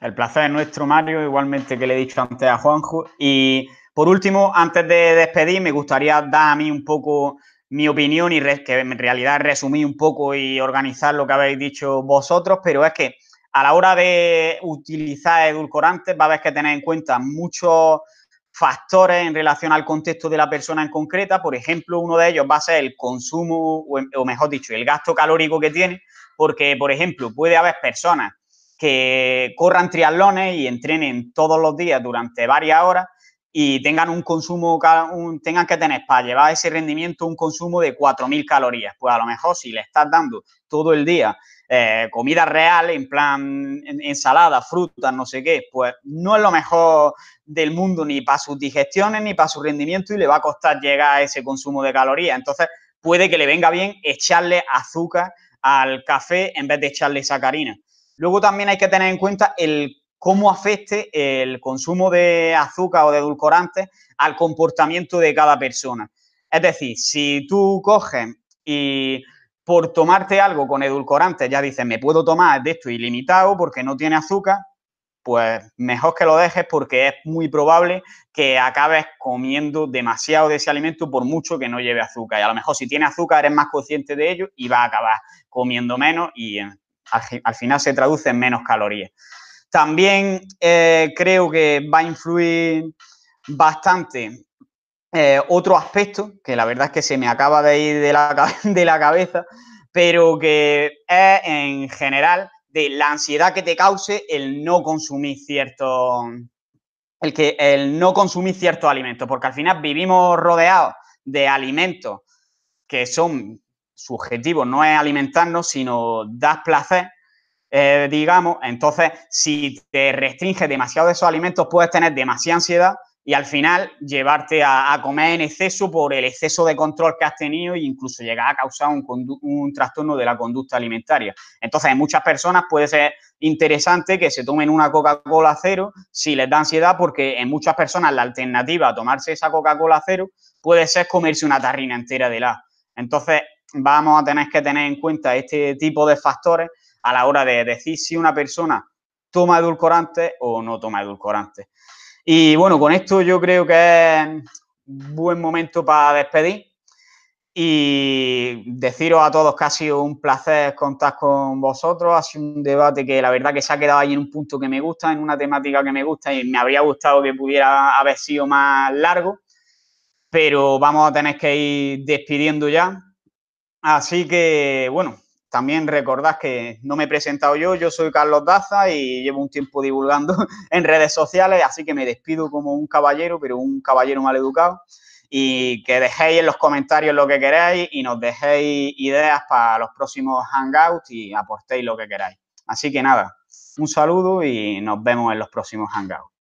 El placer es nuestro, Mario, igualmente que le he dicho antes a Juanjo. Y por último, antes de despedir, me gustaría dar a mí un poco mi opinión y que en realidad resumí un poco y organizar lo que habéis dicho vosotros, pero es que a la hora de utilizar edulcorantes va a haber que tener en cuenta muchos factores en relación al contexto de la persona en concreta. Por ejemplo, uno de ellos va a ser el consumo, o mejor dicho, el gasto calórico que tiene, porque, por ejemplo, puede haber personas que corran triatlones y entrenen todos los días durante varias horas y tengan un consumo, tengan que tener para llevar ese rendimiento un consumo de 4.000 calorías. Pues a lo mejor si le estás dando todo el día eh, comida real, en plan ensalada, frutas, no sé qué, pues no es lo mejor del mundo ni para sus digestiones ni para su rendimiento y le va a costar llegar a ese consumo de calorías. Entonces puede que le venga bien echarle azúcar al café en vez de echarle sacarina. Luego también hay que tener en cuenta el cómo afecte el consumo de azúcar o de edulcorantes al comportamiento de cada persona. Es decir, si tú coges y por tomarte algo con edulcorantes ya dices, me puedo tomar de esto ilimitado porque no tiene azúcar, pues mejor que lo dejes porque es muy probable que acabes comiendo demasiado de ese alimento por mucho que no lleve azúcar. Y a lo mejor si tiene azúcar eres más consciente de ello y vas a acabar comiendo menos y al, final se traduce en menos calorías. También eh, creo que va a influir bastante eh, otro aspecto, que la verdad es que se me acaba de ir de la, de la cabeza, pero que es en general de la ansiedad que te cause el no consumir cierto el que el no consumir ciertos alimentos, porque al final vivimos rodeados de alimentos que son subjetivos, no es alimentarnos, sino dar placer, eh, digamos. Entonces, si te restringes demasiado de esos alimentos, puedes tener demasiada ansiedad y al final llevarte a, comer en exceso por el exceso de control que has tenido e incluso llegar a causar un, trastorno de la conducta alimentaria. Entonces, en muchas personas puede ser interesante que se tomen una Coca-Cola cero si les da ansiedad, porque en muchas personas la alternativa a tomarse esa Coca-Cola cero puede ser comerse una tarrina entera de la. Entonces, vamos a tener que tener en cuenta este tipo de factores a la hora de decir si una persona toma edulcorante o no toma edulcorante. Y bueno, con esto yo creo que es buen momento para despedir y deciros a todos que ha sido un placer contar con vosotros. Ha sido un debate que la verdad que se ha quedado ahí en un punto que me gusta, en una temática que me gusta y me habría gustado que pudiera haber sido más largo, pero vamos a tener que ir despidiendo ya. Así que, bueno, también recordad que no me he presentado yo, yo soy Carlos Daza y llevo un tiempo divulgando en redes sociales, así que me despido como un caballero, pero un caballero mal educado. Y que dejéis en los comentarios lo que queráis y nos dejéis ideas para los próximos hangouts y aportéis lo que queráis. Así que nada, un saludo y nos vemos en los próximos hangouts.